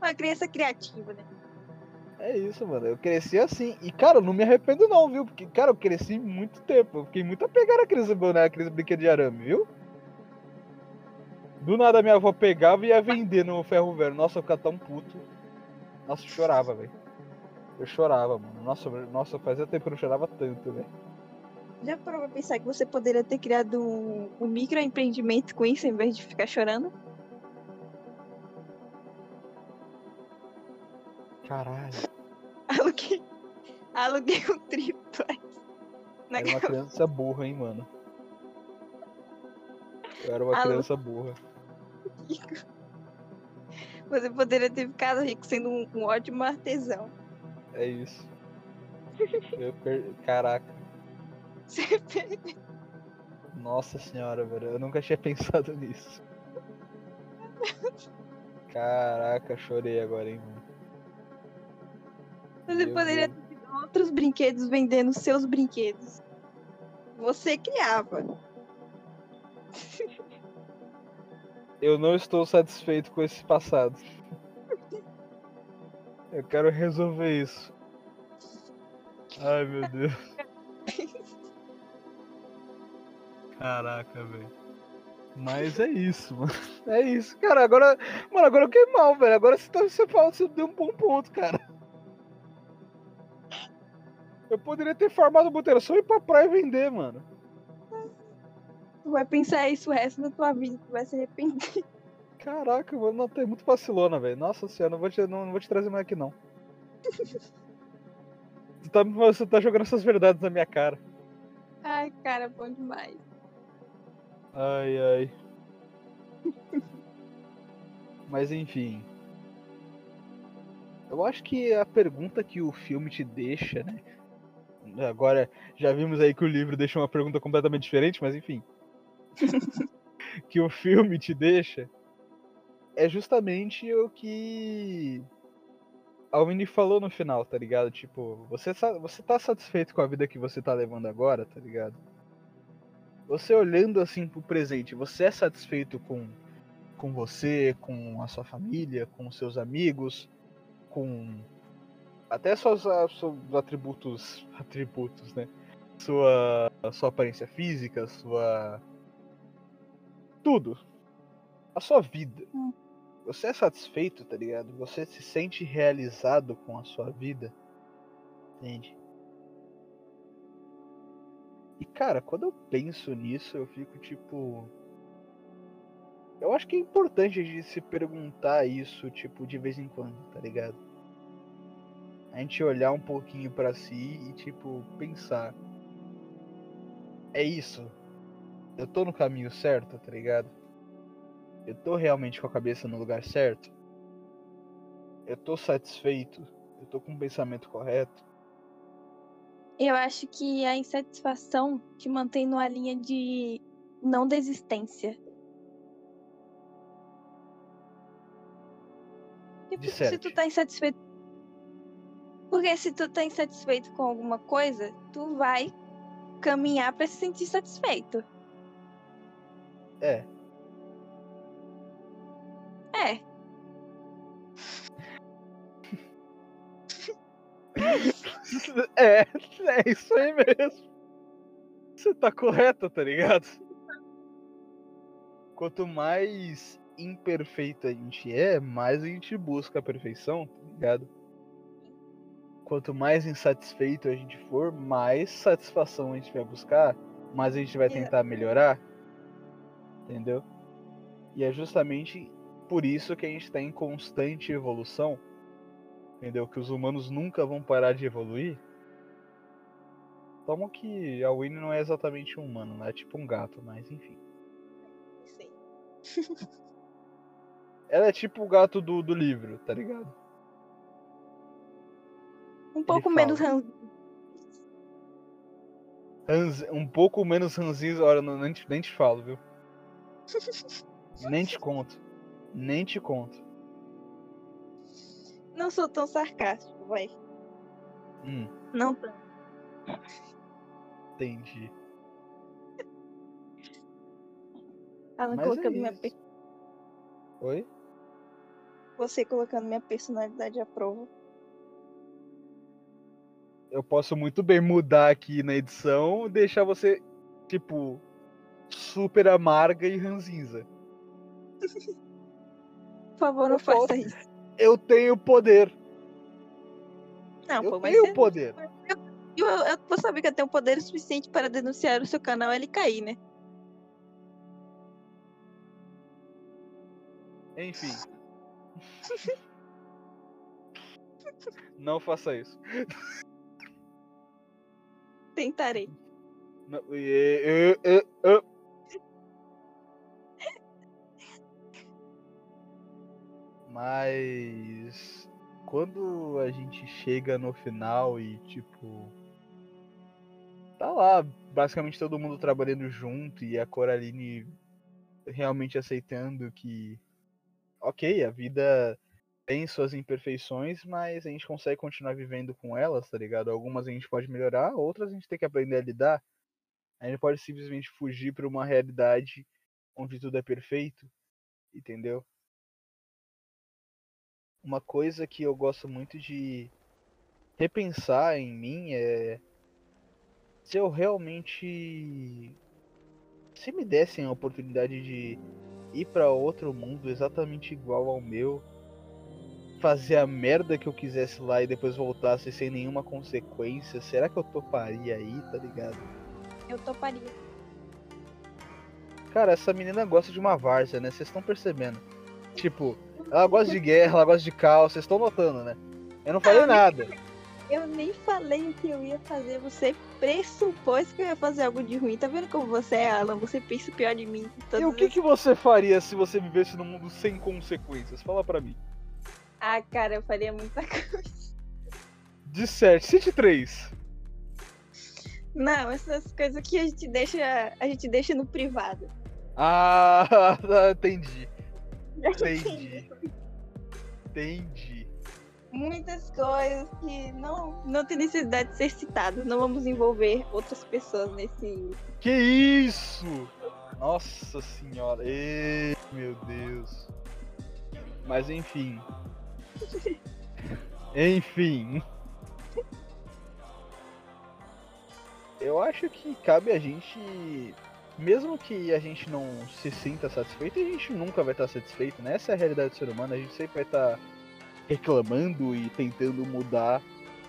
Uma criança criativa, né? É isso, mano. Eu cresci assim. E, cara, eu não me arrependo não, viu? Porque, cara, eu cresci muito tempo. Eu fiquei muito apegado àqueles, né, aqueles brinquedos de arame, viu? Do nada minha avó pegava e ia vender no ferro velho. Nossa, eu ficava tão puto. Nossa, eu chorava, velho. Eu chorava, mano. Nossa, nossa, fazia tempo que eu não chorava tanto, velho. Já parou pra pensar que você poderia ter criado um, um microempreendimento com isso em vez de ficar chorando? Caralho. Aluguei, aluguei um triplex. Na Era uma criança burra, hein, mano. Eu era uma Alô? criança burra. Você poderia ter ficado rico sendo um, um ótimo artesão. É isso. Eu per... Caraca. Você perdeu. Nossa senhora, velho. Eu nunca tinha pensado nisso. Caraca, chorei agora, hein, mano. Você Meu poderia Deus. ter tido outros brinquedos vendendo seus brinquedos. Você criava. Eu não estou satisfeito com esse passado. Eu quero resolver isso. Ai, meu Deus. Caraca, velho. Mas é isso, mano. É isso. Cara, agora. Mano, agora eu fiquei mal, velho. Agora você, tá, você fala, você deu um bom ponto, cara. Eu poderia ter farmado o boteiro só ir pra praia e vender, mano. Tu vai pensar isso o resto da tua vida. Tu vai se arrepender. Caraca, mano, não, tem muito vacilona, velho. Nossa senhora, não vou, te, não, não vou te trazer mais aqui, não. tu tá, você tá jogando essas verdades na minha cara. Ai, cara, bom demais. Ai, ai. Mas enfim. Eu acho que a pergunta que o filme te deixa, né? Agora, já vimos aí que o livro deixa uma pergunta completamente diferente, mas enfim. que o filme te deixa é justamente o que a Winnie falou no final, tá ligado? Tipo, você, você tá satisfeito com a vida que você tá levando agora, tá ligado? Você olhando assim pro presente, você é satisfeito com, com você, com a sua família, com seus amigos, com até suas, a- seus atributos, atributos, né? Sua, sua aparência física, sua tudo, a sua vida. Hum. Você é satisfeito, tá ligado? Você se sente realizado com a sua vida, entende? E cara, quando eu penso nisso, eu fico tipo. Eu acho que é importante a gente se perguntar isso, tipo, de vez em quando, tá ligado? A gente olhar um pouquinho pra si e, tipo, pensar. É isso. Eu tô no caminho certo, tá ligado? Eu tô realmente com a cabeça no lugar certo? Eu tô satisfeito? Eu tô com o pensamento correto? Eu acho que a insatisfação te mantém numa linha de não desistência. Tipo, se Disserte. tu tá insatisfeito. Porque se tu tá insatisfeito com alguma coisa, tu vai caminhar pra se sentir satisfeito. É. É. É, é isso aí mesmo. Você tá correta, tá ligado? Quanto mais imperfeito a gente é, mais a gente busca a perfeição, tá ligado? Quanto mais insatisfeito a gente for, mais satisfação a gente vai buscar, mais a gente vai tentar melhorar. Entendeu? E é justamente por isso que a gente tá em constante evolução. Entendeu? Que os humanos nunca vão parar de evoluir. Toma que a Winnie não é exatamente um humano, né? É tipo um gato, mas enfim. Sim. Ela é tipo o gato do, do livro, tá ligado? Um pouco menos ran- Hans, um pouco menos ranzinho, olha, nem te, nem te falo, viu? Nem te conto. Nem te conto. Não sou tão sarcástico, vai. Hum, Não tanto. entendi. Alan Mas é colocando minha isso. pe- Oi? Você colocando minha personalidade à prova. eu posso muito bem mudar aqui na edição deixar você, tipo, super amarga e ranzinza. Por favor, não Eu faça posso. isso. Eu tenho poder. Não, eu pô, mas tenho você- poder. eu, eu vou saber que eu tenho poder suficiente para denunciar o seu canal ele cair, né? Enfim. Não faça isso. Tentarei. Não, e- e- e- Mas quando a gente chega no final e tipo tá lá basicamente todo mundo trabalhando junto e a Coraline realmente aceitando que ok, a vida tem suas imperfeições, mas a gente consegue continuar vivendo com elas, tá ligado? Algumas a gente pode melhorar, outras a gente tem que aprender a lidar. A gente pode simplesmente fugir para uma realidade onde tudo é perfeito, entendeu? Uma coisa que eu gosto muito de repensar em mim é se eu realmente se me dessem a oportunidade de ir para outro mundo exatamente igual ao meu, fazer a merda que eu quisesse lá e depois voltasse sem nenhuma consequência, será que eu toparia aí, tá ligado? Eu toparia. Cara, essa menina gosta de uma várzea, né? Vocês estão percebendo. Tipo, ela gosta de guerra, ela gosta de caos, vocês estão notando, né? Eu não falei Ah, nada. Eu nem falei o que eu ia fazer. Você pressupôs que eu ia fazer algo de ruim. Tá vendo como você é, Alan? Você pensa o pior de mim. E o que, as- que você faria se você vivesse num mundo sem consequências? Fala pra mim. Ah, cara, eu faria muita coisa. De 7, cite 3. Não, essas coisas que a gente deixa, a gente deixa no privado. Ah, entendi. Entendi. Entendi. Muitas coisas que não, não tem necessidade de ser citado. Não vamos envolver outras pessoas nesse. Que isso? Nossa senhora. Ei, meu Deus. Mas enfim. enfim. Eu acho que cabe a gente. Mesmo que a gente não se sinta satisfeito, a gente nunca vai estar satisfeito, né? Essa é a realidade do ser humano, a gente sempre vai estar reclamando e tentando mudar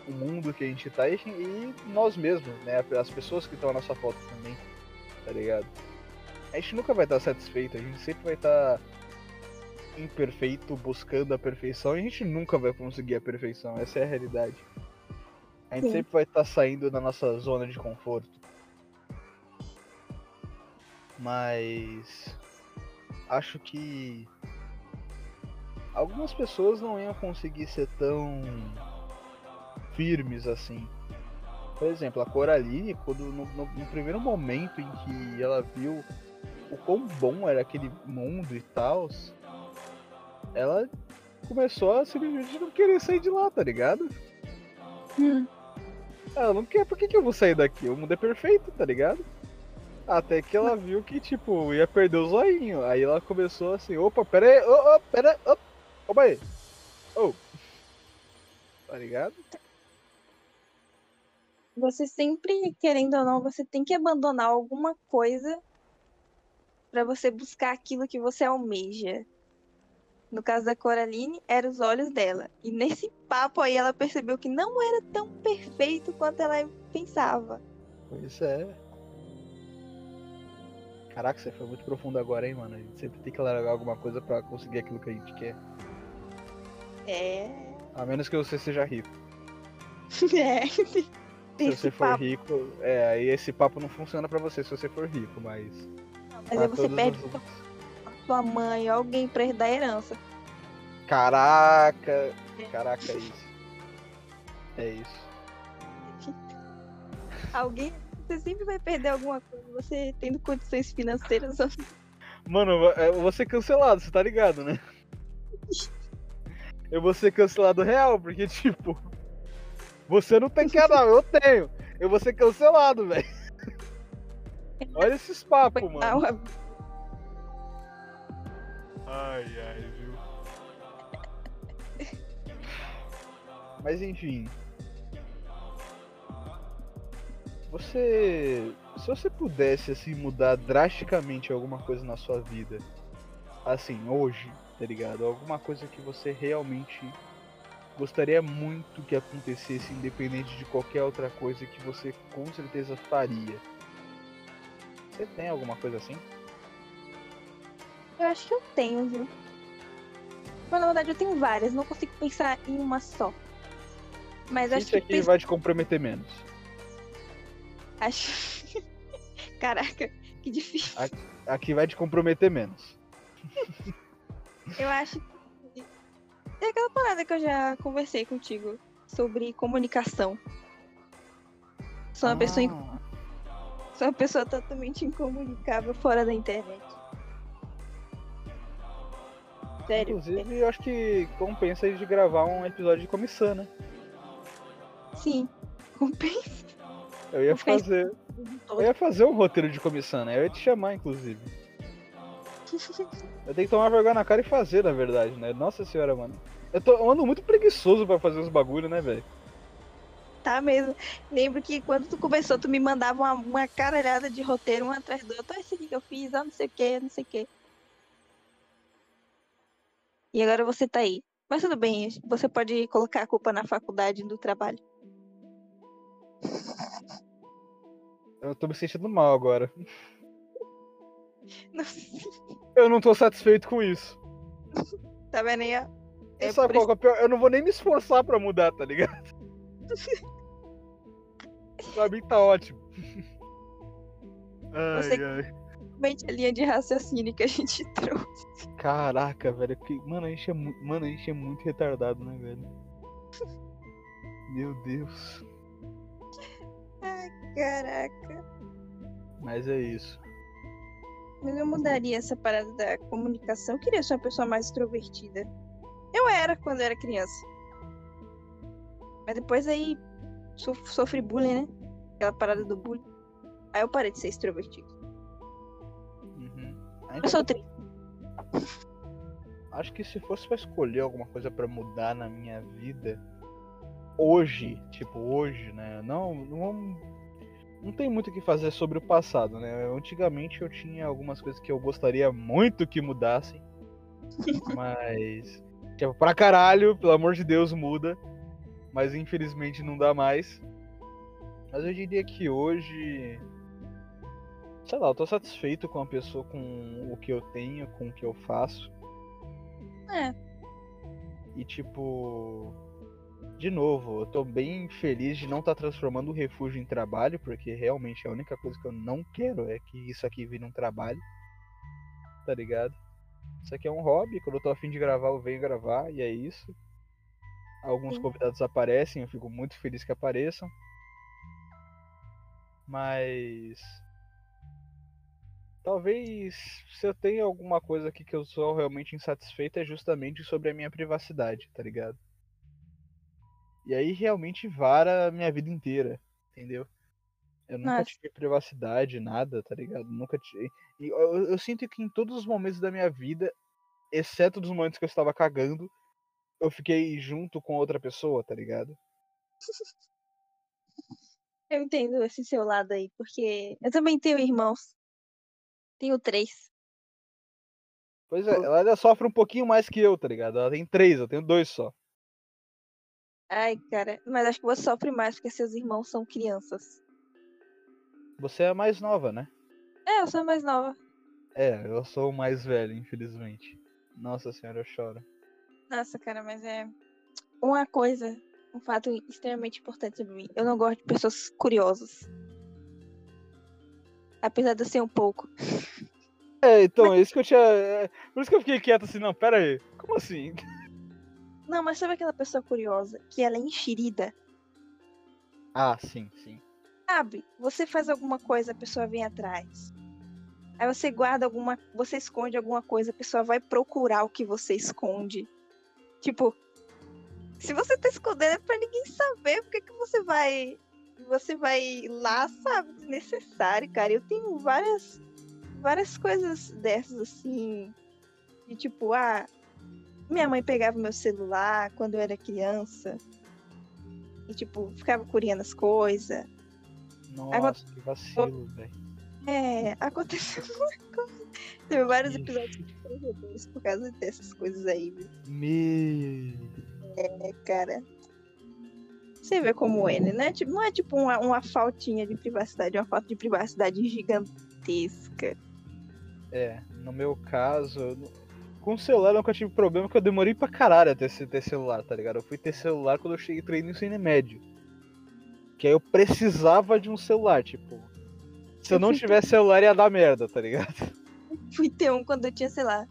o mundo que a gente tá e, e nós mesmos, né? As pessoas que estão à nossa volta também, tá ligado? A gente nunca vai estar satisfeito, a gente sempre vai estar imperfeito, buscando a perfeição, e a gente nunca vai conseguir a perfeição, essa é a realidade. A gente Sim. sempre vai estar saindo da nossa zona de conforto. Mas acho que algumas pessoas não iam conseguir ser tão firmes assim. Por exemplo, a Coraline, quando no, no- no primeiro momento em que ela viu o quão bom era aquele mundo e tal, ela começou a simplesmente não querer sair de lá, tá ligado? Hum. Ela não quer, por que, que eu vou sair daqui? O mundo é perfeito, tá ligado? Até que ela viu que, tipo, ia perder o zoinho. Aí ela começou assim, opa, pera aí, ô, ô, pera aí, ô, calma aí. Ô. Tá ligado? Você sempre, querendo ou não, você tem que abandonar alguma coisa pra você buscar aquilo que você almeja. No caso da Coraline, eram os olhos dela. E nesse papo aí ela percebeu que não era tão perfeito quanto ela pensava. Pois é. Caraca, você foi muito profundo agora, hein, mano. A gente sempre tem que largar alguma coisa pra conseguir aquilo que a gente quer. É. A menos que você seja rico. É. Se você for papo. rico, é, aí esse papo não funciona pra você se você for rico, mas. Mas aí você perde os outros. sua mãe alguém pra herdar a herança. Caraca! Caraca, é isso. É isso. Alguém. Você sempre vai perder alguma coisa. Você tendo condições financeiras. Mano, eu vou ser cancelado, você tá ligado, né? Eu vou ser cancelado real, porque, tipo, você não tem canal, eu tenho. Eu vou ser cancelado, velho. Olha esses papos, mano. Ai, ai, viu? Mas enfim. Você. Se você pudesse assim mudar drasticamente alguma coisa na sua vida, assim, hoje, tá ligado? Alguma coisa que você realmente gostaria muito que acontecesse, independente de qualquer outra coisa que você com certeza faria. Você tem alguma coisa assim? Eu acho que eu tenho, viu? Mas na verdade eu tenho várias, não consigo pensar em uma só. Mas acho Isso que. aqui vai te comprometer menos. Acho. Caraca, que difícil. Aqui vai te comprometer menos. Eu acho que. É aquela parada que eu já conversei contigo sobre comunicação. Sou uma, pessoa, in- Ah, sou uma pessoa totalmente incomunicável fora da internet. Sério. Inclusive, eu acho que compensa de gravar um episódio de comissão, né? Sim. Compensa Eu ia fazer. Eu ia fazer um roteiro de comissão, né? Eu ia te chamar, inclusive. Eu tenho que tomar vergonha na cara e fazer, na verdade, né? Nossa senhora, mano. Eu, tô, eu ando muito preguiçoso pra fazer os bagulho, né, velho? Tá mesmo. Lembro que quando tu começou, tu me mandava uma, uma caralhada de roteiro um atrás do outro. Ah, esse aqui que eu fiz, ah, não sei o que, não sei o que. E agora você tá aí. Mas tudo bem, você pode colocar a culpa na faculdade do trabalho. Eu tô me sentindo mal agora. Nossa, Eu não tô satisfeito com isso. tá vendo aí? É sabe qual que é pior? Eu não vou nem me esforçar pra mudar, tá ligado? pra mim tá ótimo. Ai, Você- ai. Realmente a linha de raciocínio que a gente trouxe. Caraca, velho. Que... Mano, a gente é mu... Mano, a gente é muito retardado, né, velho? Meu Deus. Caraca. Mas é isso. Mas eu mudaria essa parada da comunicação. Eu queria ser uma pessoa mais extrovertida. Eu era quando eu era criança. Mas depois aí sof- sofri bullying, né? Aquela parada do bullying. Aí eu parei de ser extrovertido. Uhum. Eu sou triste. Acho que se fosse pra escolher alguma coisa pra mudar na minha vida, hoje, tipo, hoje, né? Não, não, não tem muito o que fazer sobre o passado, né? Antigamente eu tinha algumas coisas que eu gostaria muito que mudassem, mas, tipo, pra caralho, pelo amor de Deus, muda, mas infelizmente não dá mais. Mas eu diria que hoje, sei lá, eu tô satisfeito com a pessoa, com o que eu tenho, com o que eu faço. É. E tipo, de novo, eu tô bem feliz de não estar transformando o refúgio em trabalho, porque realmente a única coisa que eu não quero é que isso aqui vire um trabalho. Tá ligado? Isso aqui é um hobby, quando eu tô afim de gravar, eu venho gravar, e é isso. Alguns Sim. convidados aparecem, eu fico muito feliz que apareçam. Mas. Talvez se eu tenho alguma coisa aqui que eu sou realmente insatisfeito é justamente sobre a minha privacidade, tá ligado? E aí realmente vara a minha vida inteira, entendeu? Eu nunca Nossa. tive privacidade, nada, tá ligado? Nunca tive. E eu, eu- eu sinto que em todos os momentos da minha vida, exceto dos momentos que eu estava cagando, eu fiquei junto com outra pessoa, tá ligado? Eu entendo esse seu lado aí, porque eu também tenho irmãos. Tenho três. Pois é, ela ainda sofre um pouquinho mais que eu, tá ligado? Ela tem três, eu tenho dois só. Ai, cara, mas acho que você sofre mais porque seus irmãos são crianças. Você é a mais nova, né? É, eu sou a mais nova. É, eu sou o mais velho, infelizmente. Nossa senhora, eu choro. Nossa, cara, mas é uma coisa, um fato extremamente importante sobre mim. Eu não gosto de pessoas curiosas. Apesar de eu ser um pouco. É, então, é isso que eu tinha. é, Por isso que eu fiquei quieto assim, não, pera aí. Como assim? Não, mas sabe aquela pessoa curiosa que ela é enxerida? Ah, sim, sim. Sabe? Você faz alguma coisa, a pessoa vem atrás. Aí você guarda alguma. Você esconde alguma coisa, a pessoa vai procurar o que você esconde. Tipo, se você tá escondendo é pra ninguém saber, por que, que você vai. Você vai lá, sabe? Desnecessário, cara. Eu tenho várias. Várias coisas dessas, assim. De tipo, ah. Minha mãe pegava meu celular quando eu era criança. E, tipo, ficava curiando as coisas. Nossa, que vacilo, velho. É, aconteceu uma coisa. Teve vários episódios que foram por causa dessas coisas aí, viu? Me... É, cara. Você vê como é, né? Tipo, não é tipo uma, uma faltinha de privacidade, uma falta de privacidade gigantesca. É, no meu caso, com o celular eu nunca tive problema, porque eu demorei pra caralho até ter, ter celular, tá ligado? Eu fui ter celular quando eu cheguei entrei no ensino médio. Que aí eu precisava de um celular, tipo. Se eu Eu não tivesse celular ia dar merda, tá ligado? Fui ter um quando eu tinha, sei lá.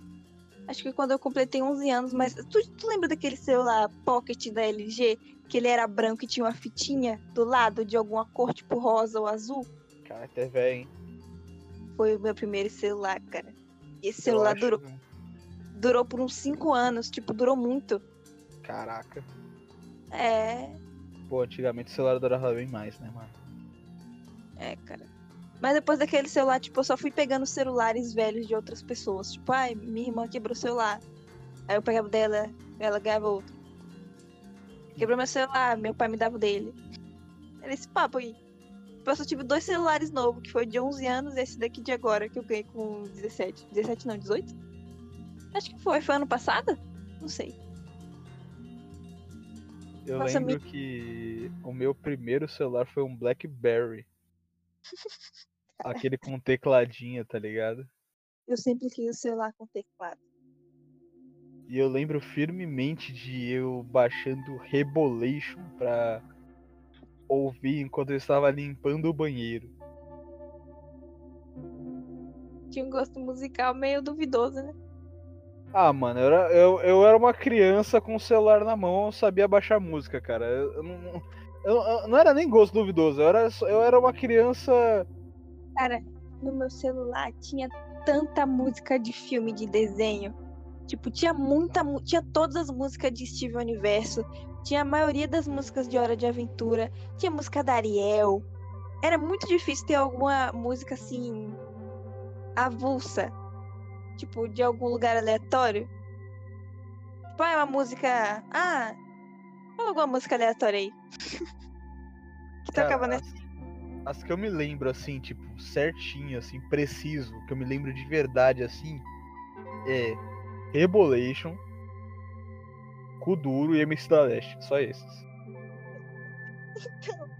Acho que quando eu completei 11 anos, mas. Tu, tu lembra daquele celular Pocket da LG? Que ele era branco e tinha uma fitinha do lado de alguma cor, tipo rosa ou azul? Cara, até velho, hein? Foi o meu primeiro celular, cara. E esse Eu celular acho- durou, durou por uns 5 anos, tipo, durou muito. Caraca. É, Pô, antigamente o celular durava bem mais, né, mano? é, cara. Mas depois daquele celular, tipo, eu só fui pegando celulares velhos de outras pessoas. Tipo, ai, minha irmã quebrou o celular. Aí eu pegava o dela, ela ganhava outro. Quebrou meu celular, meu pai me dava o dele. Era esse papo aí. Eu só tive dois celulares novos, que foi de 11 anos e esse daqui de agora, que eu ganhei com 17. 17 não, 18? Acho que foi. Foi ano passado? Não sei. Eu Nossa, lembro que o meu primeiro celular foi um Blackberry. Aquele com tecladinho, tá ligado? Eu sempre quis o celular com teclado. E eu lembro firmemente de eu baixando Rebolation pra ouvir enquanto eu estava limpando o banheiro. Tinha um gosto musical meio duvidoso, né? Ah, mano, eu era, eu, eu era uma criança com o celular na mão, eu sabia baixar música, cara. Eu, eu não, eu, não era nem gosto duvidoso, eu era, eu era uma criança. Cara, no meu celular tinha tanta música de filme, de desenho. Tipo, tinha muita, mu- tinha todas as músicas de Steven Universo, tinha a maioria das músicas de Hora de Aventura, tinha música da Ariel. Era muito difícil ter alguma música assim avulsa, tipo, de algum lugar aleatório. Tipo, ah, uma música, ah, fala alguma música aleatória aí. que Cara, tocava as, nessa as que eu me lembro, assim, tipo, certinho, assim, preciso, que eu me lembro de verdade, assim, é Rebolation, Kuduro e MC da Leste. Só esses.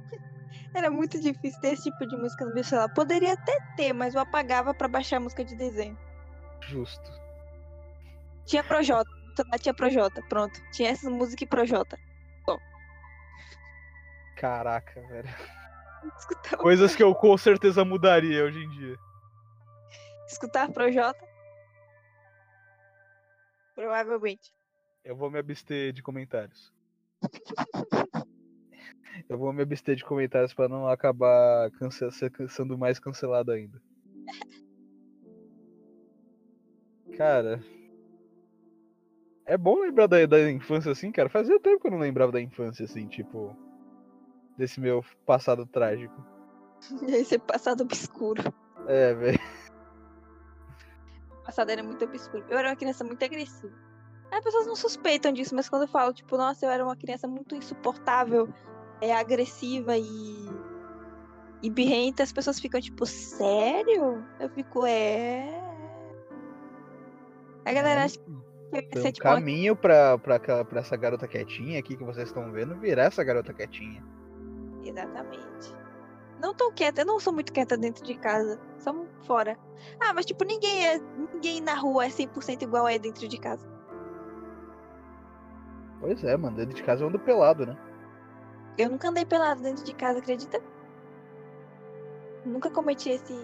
Era muito difícil ter esse tipo de música no meu celular. Poderia até ter, mas eu apagava pra baixar música de desenho. Justo. Tinha Projota. Tinha Projota, pronto. Tinha essas músicas e Projota. Caraca, velho. Escutar, Coisas que eu com certeza mudaria hoje em dia. escutar Projota. Provavelmente. Eu vou me abster de comentários. Eu vou me abster de comentários pra não acabar cance- ser- sendo mais cancelado ainda. Cara. É bom lembrar da, da infância assim, cara. Fazia tempo que eu não lembrava da infância assim, tipo. Desse meu passado trágico. Esse passado obscuro. É, velho. O passado era muito obscuro. Eu era uma criança muito agressiva. As pessoas não suspeitam disso, mas quando eu falo, tipo, nossa, eu era uma criança muito insuportável, é, agressiva e. e birrenta, as pessoas ficam, tipo, sério? Eu fico, é. A galera acha que Foi ser, um tipo, caminho pra, pra, pra essa garota quietinha aqui que vocês estão vendo virar essa garota quietinha. Exatamente. Não tô quieta, eu não sou muito quieta dentro de casa, só fora. Ah, mas tipo, ninguém é. Ninguém na rua é 100% igual é dentro de casa. Pois é, mano. Dentro de casa eu ando pelado, né? Eu nunca andei pelado dentro de casa, acredita? Nunca cometi esse.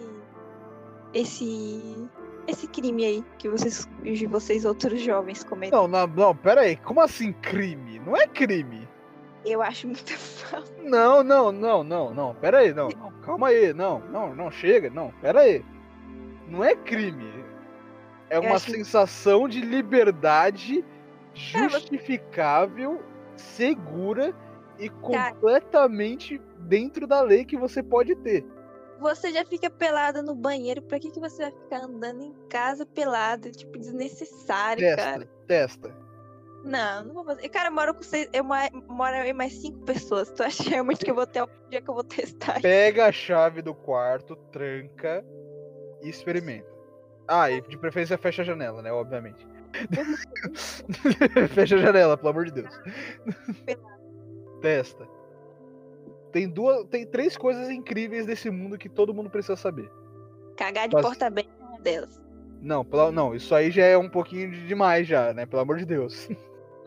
Esse. Esse crime aí que vocês, vocês outros jovens cometem. Não, não, não, pera aí. Como assim crime? Não é crime. Eu acho muita falta. Não, não, não, não, não. Pera aí, não, não. Calma aí. Não, não, não, chega. Não, pera aí. Não é crime. É uma acho- sensação de liberdade você- justificável, segura e completamente dentro da lei que você pode ter. Você já fica pelada no banheiro, pra que, que você vai ficar andando em casa pelada? Tipo, desnecessário, cara. Testa, testa. Não, não vou fazer. Cara, eu moro com seis. Eu moro em mais cinco pessoas. Tu acha realmente que eu vou ter o dia que eu vou testar? Pega a chave do quarto, tranca e experimenta. Ah, e de preferência fecha a janela, né? Obviamente. fecha a janela, pelo amor de Deus. Testa. Tem duas, tem três coisas incríveis desse mundo que todo mundo precisa saber. Cagar de Mas- porta aberta é uma delas. Não, pela- não, isso aí já é um pouquinho de demais já, né? Pelo amor de Deus.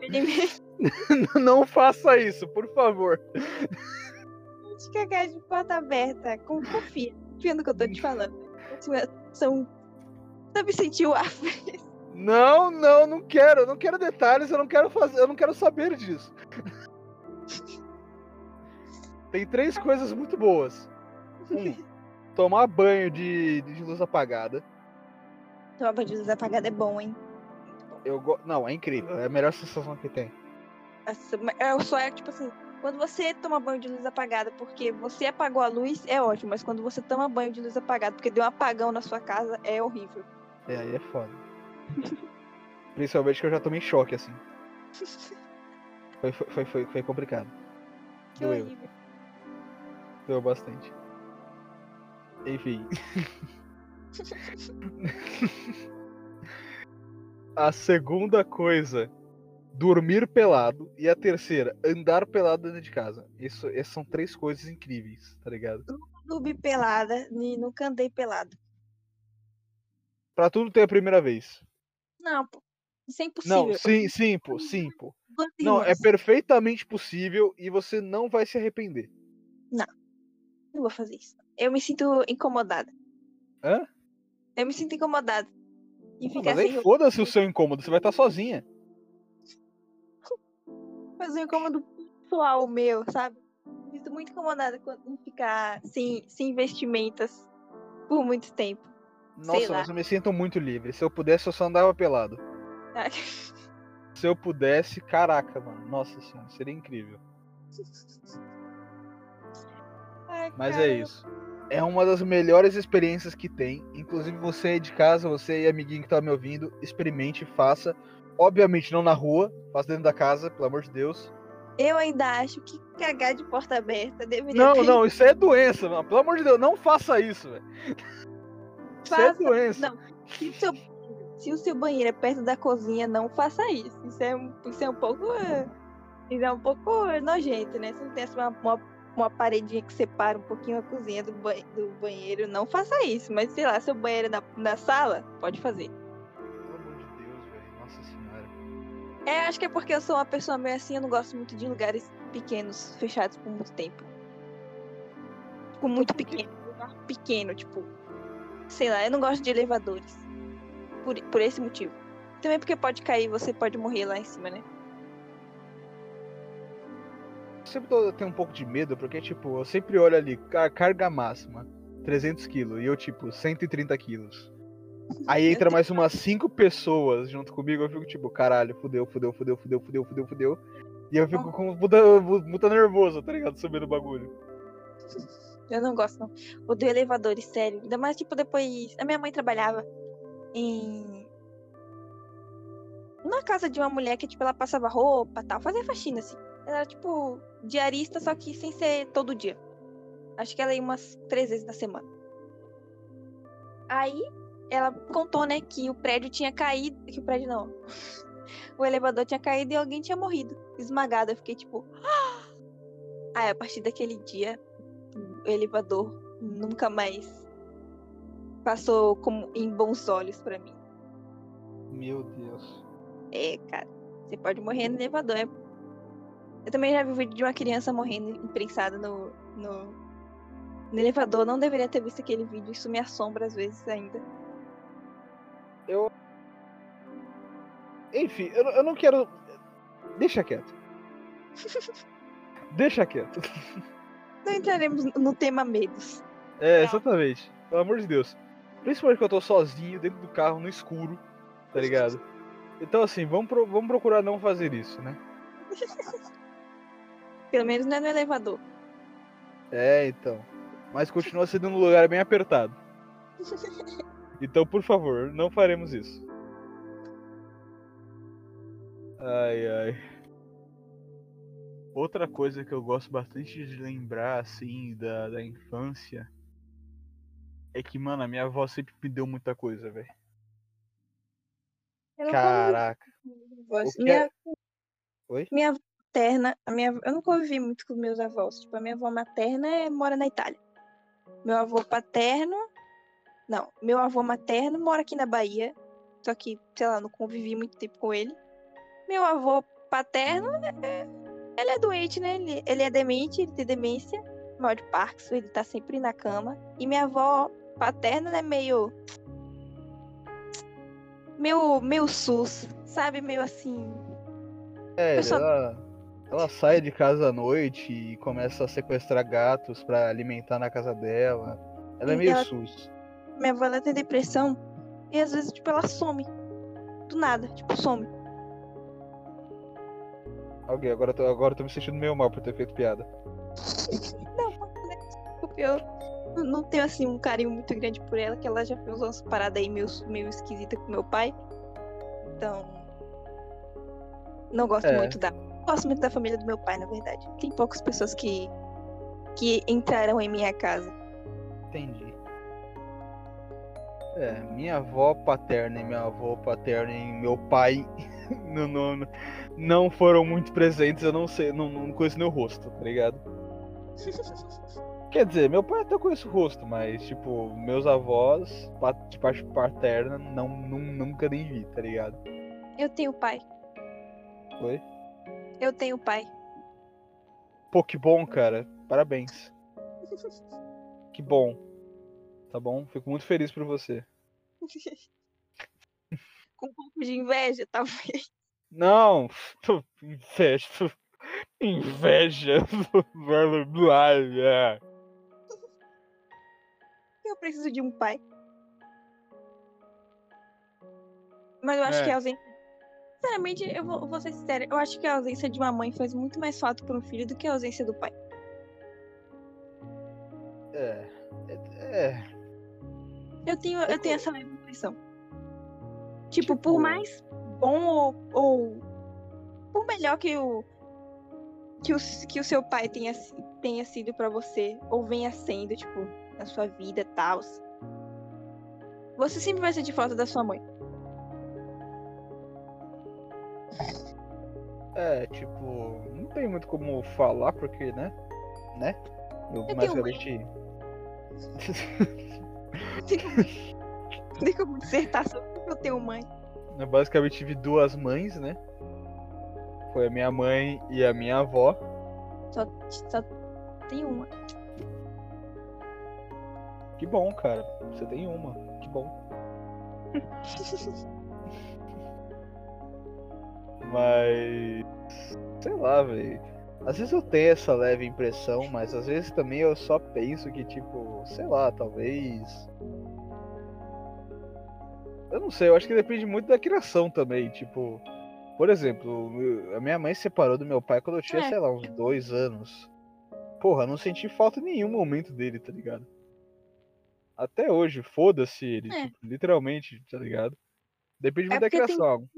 não faça isso, por favor. de cagar de porta aberta. Com- Confia. Confia no que eu tô te falando. São. Sabe sentir o ar? Não, não, não quero, eu não quero detalhes, eu não quero fazer, eu não quero saber disso. Tem três coisas muito boas. Um, tomar banho de, de luz apagada. Tomar banho de luz apagada é bom, hein? Eu go... Não, é incrível, é a melhor sensação que tem. Eu só é tipo assim. Quando você toma banho de luz apagada porque você apagou a luz, é ótimo. Mas quando você toma banho de luz apagada porque deu um apagão na sua casa, é horrível. É, aí é foda. Principalmente que eu já tomei choque, assim. Foi, foi, foi, foi, foi complicado. Que Doeu. horrível. Doeu bastante. Enfim. a segunda coisa, dormir pelado. E a terceira, andar pelado dentro de casa. Isso, essas são três coisas incríveis, tá ligado? Dormi pelada e nunca andei pelado. Pra tudo ter a primeira vez. Não, pô. Isso é impossível. Não, sim, sim, pô, sim, pô. Não, é perfeitamente possível e você não vai se arrepender. Não vou fazer isso. Eu me sinto incomodada. Hã? Eu me sinto incomodada. E Não, ficar mas aí sem foda-se o seu incômodo, você vai estar sozinha. fazer um incômodo pessoal meu, sabe? Me sinto muito incomodada em ficar sem, sem vestimentas por muito tempo. Nossa, mas eu me sinto muito livre. Se eu pudesse, eu só andava pelado. Se eu pudesse, caraca, mano. Nossa senhora, seria incrível. Ai, Mas cara, é isso. É uma das melhores experiências que tem. Inclusive, você aí de casa, você e amiguinho que tá me ouvindo, experimente, faça. Obviamente não na rua, faça dentro da casa, pelo amor de Deus. Eu ainda acho que cagar de porta aberta deveria Não, ter. não, isso é doença, mano. Pelo amor de Deus, não faça isso, velho. Isso é doença. Não, se o, seu, se o seu banheiro é perto da cozinha, não faça isso. Isso é, um- isso é um pouco. eh, Isso é um pouco nojento, né? Se não tem uma, uma, uma paredinha que separa um pouquinho a cozinha do, ba- do banheiro, não faça isso. Mas sei lá, seu banheiro é na, na sala, pode fazer. Pelo amor de Deus, velho. Nossa senhora. É, acho que é porque eu sou uma pessoa meio assim, eu não gosto muito de lugares pequenos, fechados por muito tempo. Tipo, muito por quê? pequeno. Lugar pequeno, tipo. Sei lá, eu não gosto de elevadores. Por, por esse motivo. Também porque pode cair, você pode morrer lá em cima, né? Sempre tenho um pouco de medo, porque, tipo, eu sempre olho ali, car- carga máxima, 300 quilos, e eu, tipo, 130 quilos. Aí entra mais umas 5 pessoas junto comigo, eu fico, tipo, caralho, fudeu, fudeu, fudeu, fudeu, fudeu, fudeu, fudeu. E eu fico com puta, puta nervoso, tá ligado? Subindo o bagulho. Eu não gosto, não. Odeio elevadores, sério. Ainda mais, tipo, depois. A minha mãe trabalhava em. Na casa de uma mulher que, tipo, ela passava roupa tal, fazia faxina, assim. Ela era, tipo, diarista, só que sem ser todo dia. Acho que ela ia umas três vezes na semana. Aí, ela contou, né, que o prédio tinha caído. Que o prédio não. o elevador tinha caído e alguém tinha morrido. Esmagado. Eu fiquei, tipo. "Ah!" Aí, a partir daquele dia, o elevador nunca mais passou como em bons olhos pra mim. Meu Deus. É, cara, você pode morrer no elevador. é- Eu também já vi vídeo de uma criança morrendo imprensada no, no, no elevador. Não deveria ter visto aquele vídeo, isso me assombra às vezes ainda. Enfim, eu, eu não quero. Deixa quieto. Deixa quieto. Não entraremos no tema medos. É, exatamente. Pelo amor de Deus. Principalmente que eu tô sozinho, dentro do carro, no escuro, tá ligado? Então, assim, vamos, pro- vamos procurar não fazer isso, né? Pelo menos não é no elevador. É, então. Mas continua sendo um lugar bem apertado. Então, por favor, não faremos isso. Ai, ai. Outra coisa que eu gosto bastante de lembrar, assim, da, da infância é que, mano, a minha avó sempre me deu muita coisa, velho. Caraca. Minha, é- Oi? minha avó materna, a minha, eu não convivi muito com meus avós. Tipo, a minha avó materna é- mora na Itália. Meu avô paterno. Não, meu avô materno mora aqui na Bahia. Só que, sei lá, não convivi muito tempo com ele. Meu avô paterno, é- ele é doente, né? Ele, ele é demente, ele tem demência, mal de Parkinson, ele tá sempre na cama. E minha avó paterna é meio. Meio, meio sus, sabe? Meio assim. É, Eu só- ela, ela sai de casa à noite e começa a sequestrar gatos pra alimentar na casa dela. Ela é E meio ela- sus. Minha avó ela tem depressão e às vezes, tipo, ela some. Do nada, tipo, some. Alguém, agora eu tô, agora tô me sentindo meio mal por ter feito piada. Não? Porque eu não- tenho, assim, um carinho muito grande por ela, que ela já fez umas paradas aí meio, meio esquisitas com meu pai. Então. Não gosto É. muito da. Gosto muito da família do meu pai, na verdade. Tem poucas pessoas que. que entraram em minha casa. Entendi. É, minha avó paterna e minha avó paterna e meu pai não, não, não foram muito presentes, eu não sei, não, não conheço o rosto, tá ligado? Quer dizer, meu pai até conheço o rosto, mas, tipo, meus avós, de parte paterna, não, não, nunca nem vi, tá ligado? Eu tenho pai. Oi? Eu tenho pai. Pô, que bom, cara. Parabéns. Que bom. Tá bom? Fico muito feliz por você. Com um pouco de inveja, talvez. Não, inveja. Inveja. Eu preciso de um pai. Mas eu acho É. que a ausência. Sinceramente, eu vou, vou ser sincera. Eu acho que a ausência de uma mãe faz muito mais falta para um filho do que a ausência do pai. É. É. é. Eu tenho, eu tenho essa mesma impressão. Tipo, Tipo- por mais bom ou, ou. Por melhor que o. Que o, que o seu pai tenha, tenha sido pra você, ou venha sendo, tipo, na sua vida e tal. Você sempre vai sentir falta da sua mãe. É, tipo, não tem muito como falar, porque, né? Né? Eu, tenho basicamente. Tem como- Tem como dissertar sobre eu tenho mãe. Eu basicamente tive duas mães, né? Foi a minha mãe e a minha avó. Só, só tem uma. Que bom, cara. Você tem uma. Que bom. Mas. Sei lá, velho. Às vezes eu tenho essa leve impressão, mas às vezes também eu só penso que, tipo, sei lá, talvez. Eu não sei, eu acho que depende muito da criação também. Tipo, por exemplo, a minha mãe se separou do meu pai quando eu tinha, É. sei lá, uns dois anos. Porra, eu não senti falta em nenhum momento dele, tá ligado? Até hoje, foda-se ele, É. tipo, literalmente, tá ligado? Depende É muito da porque tem- criação.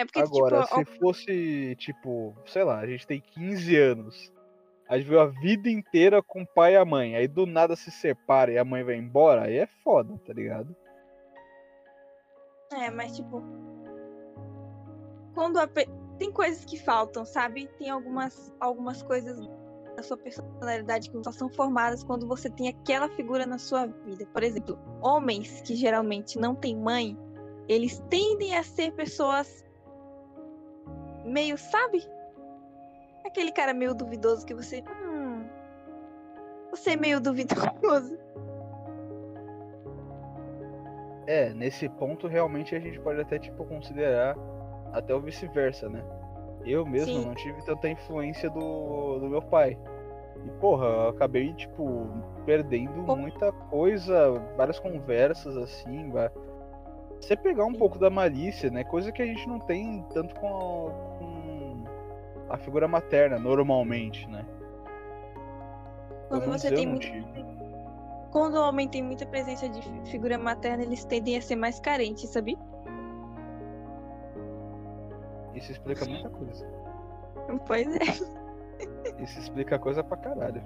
É porque, Agora, tipo, ó, se fosse, tipo, sei lá, a gente tem 15 anos, a gente viu a vida inteira com o pai e a mãe, aí do nada se separa e a mãe vai embora, aí é foda, tá ligado? É, mas tipo. Quando a pe- tem coisas que faltam, sabe? Tem algumas, algumas coisas da sua personalidade que só são formadas quando você tem aquela figura na sua vida. Por exemplo, homens que geralmente não têm mãe, eles tendem a ser pessoas meio, sabe? Aquele cara meio duvidoso que você. Hum, você é meio duvidoso. É, nesse ponto realmente a gente pode até, tipo, considerar até o vice-versa, né? Eu mesmo Sim. não tive tanta influência do, do meu pai. E, porra, eu acabei, tipo, perdendo muita coisa, várias conversas, assim, você pegar um pouco da malícia, né? Coisa que a gente não tem tanto com a, com a figura materna, normalmente, né? Quando você tem muito. Quando o homem tem muita presença de fi- figura materna, eles tendem a ser mais carentes, sabe? Isso explica muita coisa. Pois é. Isso explica coisa pra caralho.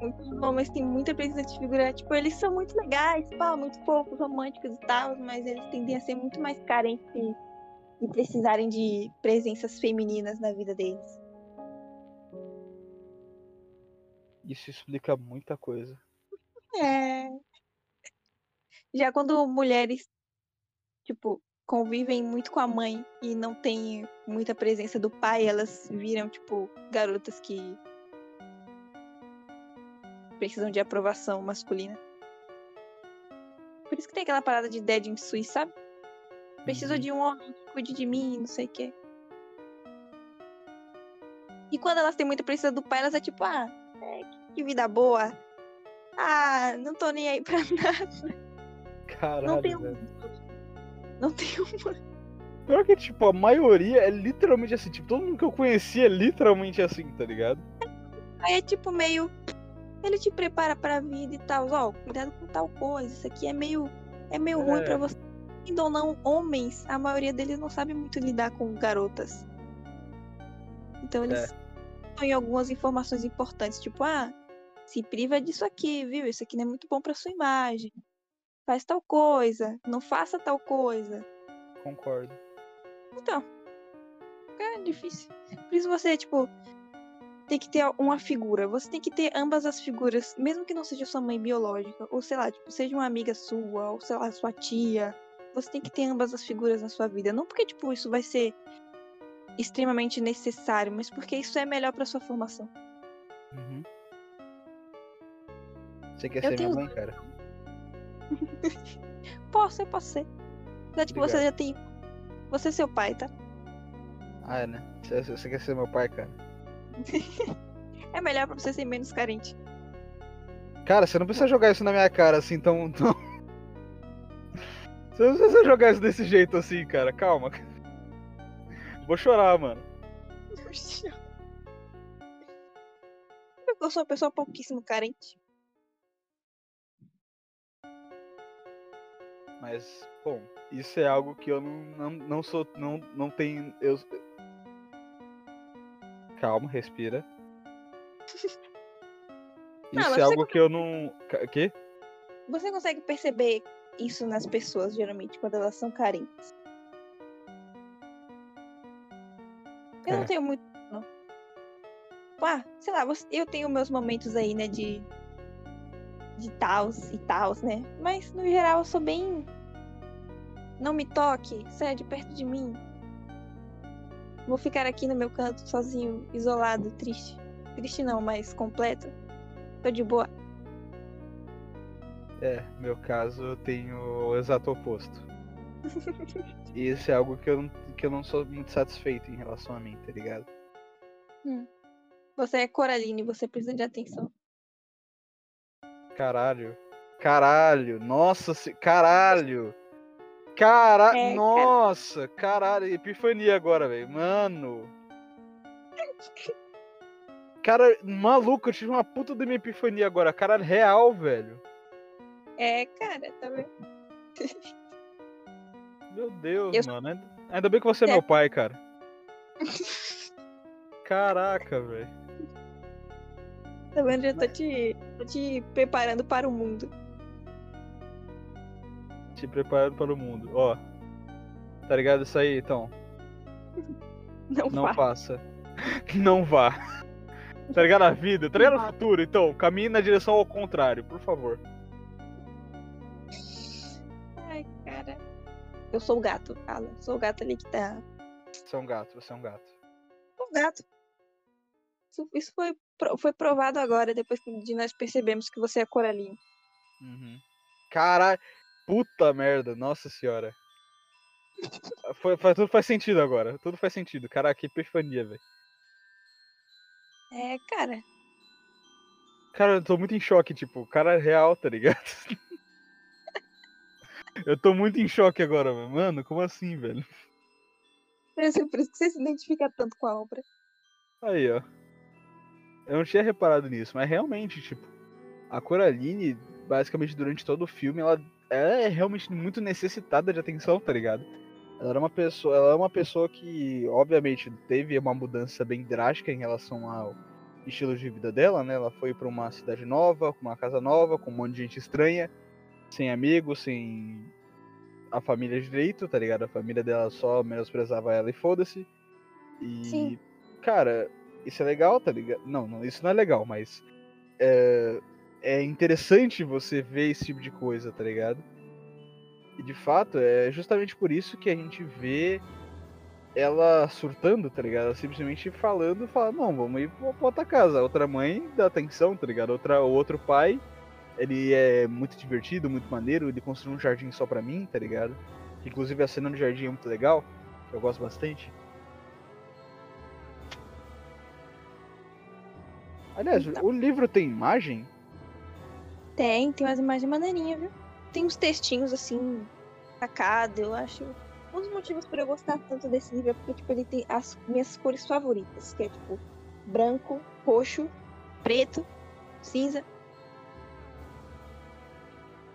Muito bom, mas tem muita presença de figura. Tipo, eles são muito legais, pá, muito fofos, românticos e tal, mas eles tendem a ser muito mais carentes e, e precisarem de presenças femininas na vida deles. Isso explica muita coisa. É. Já quando mulheres, tipo, convivem muito com a mãe e não tem muita presença do pai, elas viram, tipo, garotas que precisam de aprovação masculina. Por isso que tem aquela parada de dead em Sui, sabe? Preciso Uhum. de um homem que cuide de mim, não sei o quê. E quando elas têm muita presença do pai, elas é tipo, ah, é, que vida boa. Ah, não tô nem aí pra nada. Caralho, Não tem um. velho. Não tem uma. Pior que, tipo, a maioria é literalmente assim. Tipo, todo mundo que eu conhecia é literalmente assim, tá ligado? Aí é tipo meio. Ele te prepara pra vida e tal. Ó, cuidado com tal coisa. Isso aqui é meio. É meio ruim É. pra você. Ainda ou não, homens, a maioria deles não sabe muito lidar com garotas. Então eles têm algumas informações importantes, tipo, ah, se priva disso aqui, viu? Isso aqui não é muito bom pra sua imagem. Faz tal coisa, não faça tal coisa. Concordo. Então, é difícil. Por isso você, tipo, tem que ter uma figura. Você tem que ter ambas as figuras, mesmo que não seja sua mãe biológica, ou sei lá, tipo, seja uma amiga sua, ou sei lá, sua tia. Você tem que ter ambas as figuras na sua vida. Não porque, tipo, isso vai ser extremamente necessário, mas porque isso é melhor pra sua formação. Uhum. Você quer Eu ser minha tenho- mãe, cara? Posso, eu posso ser. Apesar de que você já tem. Você é seu pai, tá? Ah, é, né? Você, você quer ser meu pai, cara? É melhor pra você ser menos carente. Cara, você não precisa jogar isso na minha cara assim tão. tão... Você não precisa jogar isso desse jeito assim, cara. Calma. Vou chorar, mano. Eu sou uma pessoa pouquíssimo carente. Mas, bom, isso é algo que eu não, não, não sou. Não, não tenho. Eu... Calma, respira. Não, Isso mas é algo que eu não. Quê? Você consegue perceber isso nas pessoas, geralmente, quando elas são carentes. Eu É. não tenho muito. Não. Ah, sei lá, eu tenho meus momentos aí, né, de. de tals e tals, né? Mas no geral eu sou bem. Não me toque, saia de perto de mim. Vou ficar aqui no meu canto, sozinho, isolado, triste. Triste não, mas completo. Tô de boa. É, meu caso eu tenho o exato oposto. E isso é algo que eu, não, que eu não sou muito satisfeito em relação a mim, tá ligado? Você é Coraline, você precisa de atenção. Caralho. Caralho. Nossa, se... caralho. Cara... É, cara. Nossa, caralho. Epifania agora, velho. Mano. Cara, maluco, eu tive uma puta de minha epifania agora. Caralho, real, velho. É, cara, tá vendo? Meu Deus, Eu- mano. Ainda- Ainda bem que você é É. meu pai, cara. Caraca, velho. Tá vendo? Já tô te, tô te preparando para o mundo. Te preparando para o mundo. Ó. Tá ligado isso aí, então? Não, Não faça. Não vá. Tá ligado a vida? Tá ligado o futuro? Então, caminhe na direção ao contrário, por favor. Ai, cara. Eu sou o gato, Alan. Sou o gato ali que tá. Você é um gato, você é um gato. Sou o gato. Isso, isso foi, foi provado agora, depois que- de nós percebemos que você é Coraline. Uhum. Caralho. Puta merda, nossa senhora. Foi, faz- tudo faz sentido agora. Tudo faz sentido. Caraca, que epifania, velho. É, cara. Cara, eu tô muito em choque, tipo, o cara é real, tá ligado? eu tô muito em choque agora, velho. Mano, como assim, velho? Por isso, por isso que você se identifica tanto com a obra. Aí, ó. Eu não tinha reparado nisso, mas realmente, tipo, a Coraline, basicamente durante todo o filme, ela, ela é realmente muito necessitada de atenção, tá ligado? Ela era uma pessoa, ela é uma pessoa que, obviamente, teve uma mudança bem drástica em relação ao estilo de vida dela, né? Ela foi para uma cidade nova, com uma casa nova, com um monte de gente estranha, sem amigos, sem a família direito, tá ligado? A família dela só menosprezava ela e foda-se. E, Sim. cara, isso é legal, tá ligado? Não, não, isso não é legal, mas é, é interessante você ver esse tipo de coisa, tá ligado? E de fato, é justamente por isso que a gente vê ela surtando, tá ligado? Ela simplesmente falando, fala, não, vamos ir pra outra casa. A outra mãe dá atenção, tá ligado? Outra, o outro pai, ele é muito divertido, muito maneiro, ele construiu um jardim só pra mim, tá ligado? Inclusive a cena do jardim é muito legal, que eu gosto bastante. Aliás, Então. o livro tem imagem? Tem, tem umas imagens maneirinhas, viu? Tem uns textinhos assim, sacados, eu acho. Um dos motivos por eu gostar tanto desse livro é porque, tipo, ele tem as minhas cores favoritas, que é tipo branco, roxo, preto, cinza.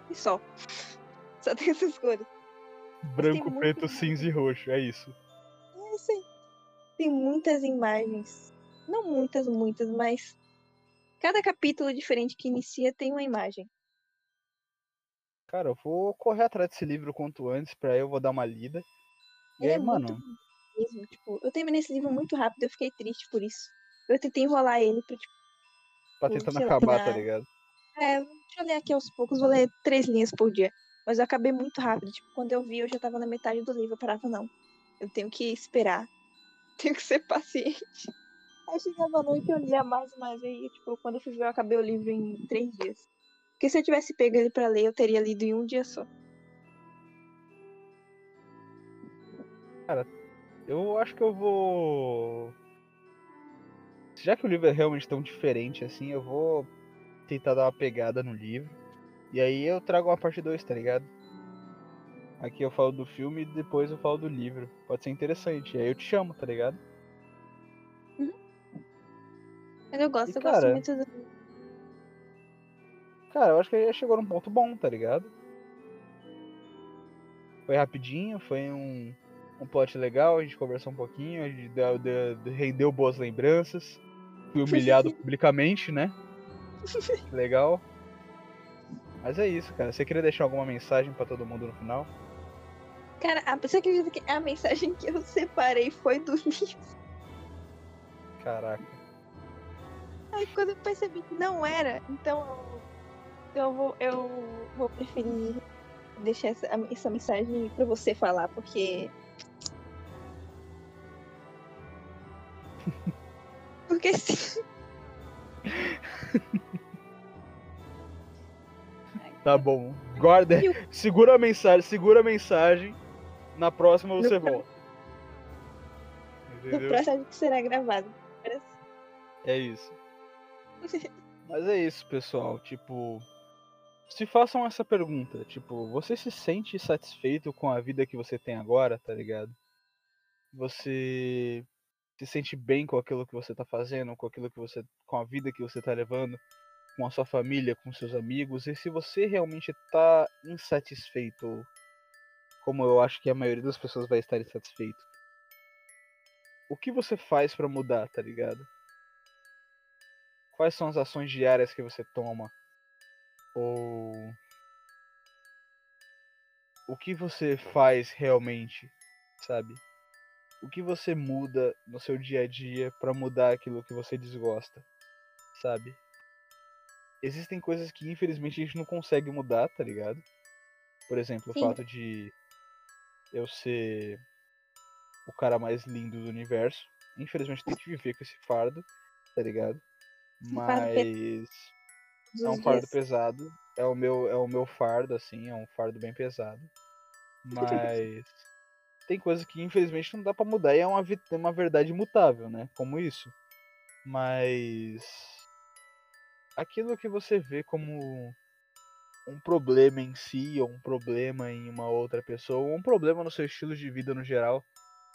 E só. Só tem essas cores. Branco, muito preto, cinza e roxo, é isso. É isso aí. Tem muitas imagens. Não muitas, muitas, mas cada capítulo diferente que inicia tem uma imagem. Cara, eu vou correr atrás desse livro quanto antes, pra eu vou dar uma lida. E Ele aí, é mano, mesmo. Tipo, eu terminei esse livro muito rápido, eu fiquei triste por isso. Eu tentei enrolar ele pra, tipo, tá Pô, tentando lá, acabar, tá na- ligado? é, deixa eu ler aqui aos poucos, vou ler três linhas por dia. Mas eu acabei muito rápido. Tipo, quando eu vi, eu já tava na metade do livro. Eu parava, não. Eu tenho que esperar. Tenho que ser paciente. Aí chegava a noite eu lia mais e mais. Aí, tipo, quando eu fui ver, eu acabei o livro em três dias. Porque se eu tivesse pego ele pra ler, eu teria lido em um dia só. Eu acho que eu vou. Já que o livro é realmente tão diferente assim, eu vou tentar dar uma pegada no livro. E aí eu trago uma parte 2, tá ligado? Aqui eu falo do filme e depois eu falo do livro. Pode ser interessante. E aí eu te chamo, tá ligado? Mas eu gosto, E, eu gosto cara, muito do. Cara, eu acho que já chegou num ponto bom, tá ligado? Foi rapidinho, foi um, um plot legal, a gente conversou um pouquinho, a gente deu, deu- deu- rendeu boas lembranças. Fui humilhado publicamente, né? Legal. Mas é isso, cara. Você queria deixar alguma mensagem pra todo mundo no final? Cara, a- você acredita que a mensagem que eu separei foi do livro? Caraca. Aí quando eu percebi que não era, então eu, eu, vou, eu vou preferir deixar essa, essa mensagem pra você falar, porque. Porque sim. Tá bom. Guarda. Segura a mensagem, segura a mensagem. Na próxima No você pró- volta. No Entendeu? próximo que será gravado. É isso. Mas é isso, pessoal. Tipo, se façam essa pergunta, tipo, você se sente satisfeito com a vida que você tem agora, tá ligado? Você se sente bem com aquilo que você tá fazendo, com aquilo que você com a vida que você tá levando, com a sua família, com seus amigos, e se você realmente tá insatisfeito, como eu acho que a maioria das pessoas vai estar insatisfeito. O que você faz pra mudar, tá ligado? Quais são as ações diárias que você toma? Ou o que você faz realmente, sabe? O que você muda no seu dia a dia pra mudar aquilo que você desgosta, sabe? Existem coisas que infelizmente a gente não consegue mudar, tá ligado? Por exemplo, Sim. o fato de eu ser o cara mais lindo do universo. Infelizmente tem que viver com esse fardo, tá ligado? Mas é um fardo dias. pesado. É o meu, é o meu fardo, assim, é um fardo bem pesado. Mas tem coisas que infelizmente não dá pra mudar e é uma, é uma verdade imutável, né? Como isso. Mas aquilo que você vê como um problema em si, ou um problema em uma outra pessoa, ou um problema no seu estilo de vida no geral,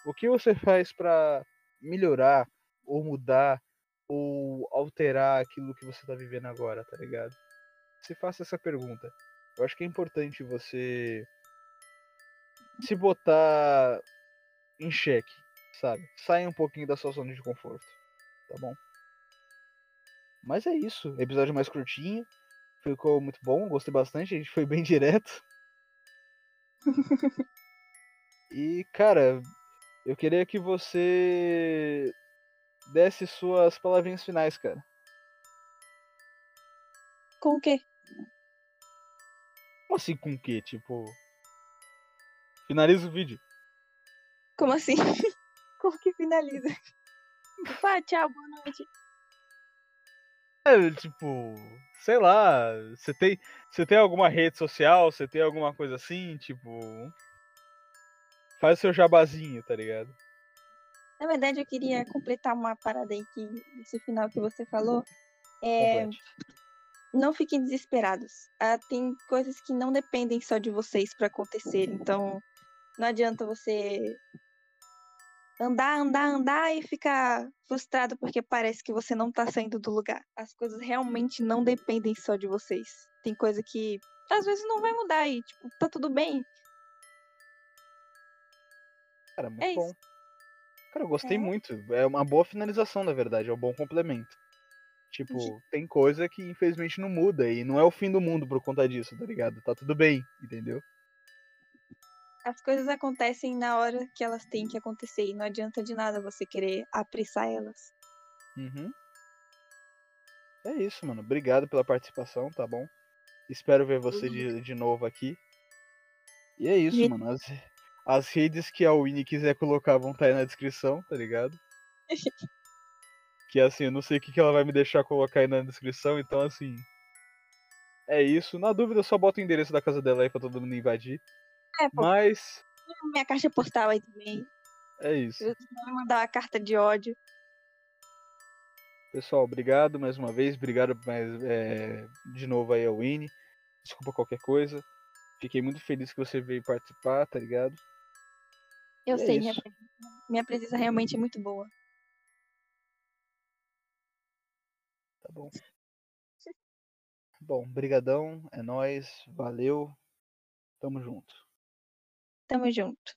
o que você faz pra melhorar, ou mudar, ou alterar aquilo que você tá vivendo agora, tá ligado? Se faça essa pergunta. Eu acho que é importante você se botar em xeque, sabe? Saia um pouquinho da sua zona de conforto, tá bom? Mas é isso, episódio mais curtinho, ficou muito bom, gostei bastante, a gente foi bem direto. e, cara, eu queria que você desse suas palavrinhas finais, cara. Com o quê? Como assim com o quê? Tipo. Finaliza o vídeo. Como assim? Como que finaliza? Pá, tchau, boa noite. É, tipo, sei lá, você tem, você tem alguma rede social, você tem alguma coisa assim, tipo, faz o seu jabazinho, tá ligado? Na verdade, eu queria completar uma parada aí que esse final que você falou. É, não fiquem desesperados. Ah, tem coisas que não dependem só de vocês para acontecer. Então, não adianta você andar, andar, andar e ficar frustrado porque parece que você não tá saindo do lugar. As coisas realmente não dependem só de vocês. Tem coisa que às vezes não vai mudar e, tipo, tá tudo bem. Cara, muito É bom. isso. Cara, eu gostei É. muito. É uma boa finalização, na verdade, é um bom complemento. Tipo, tem coisa que infelizmente não muda e não é o fim do mundo por conta disso, tá ligado? Tá tudo bem, entendeu? As coisas acontecem na hora que elas têm que acontecer e não adianta de nada você querer apressar elas. Uhum. É isso, mano. Obrigado pela participação, tá bom? Espero ver você de, de novo aqui. E é isso, E- mano. As, as redes que a Winnie quiser colocar vão estar aí na descrição, tá ligado? Que assim, eu não sei o que, que ela vai me deixar colocar aí na descrição, então assim. É isso. Na dúvida, só bota o endereço da casa dela aí pra todo mundo invadir. É, pô, Mas minha caixa postal aí também. é isso. Eu vou mandar uma carta de ódio. Pessoal, obrigado mais uma vez. Obrigado mais, é, de novo aí ao Winnie. Desculpa qualquer coisa. Fiquei muito feliz que você veio participar, tá ligado? Eu é sei, minha minha presença realmente é muito boa. Tá bom. Bom, brigadão, é nóis, valeu, tamo junto. Tamo junto.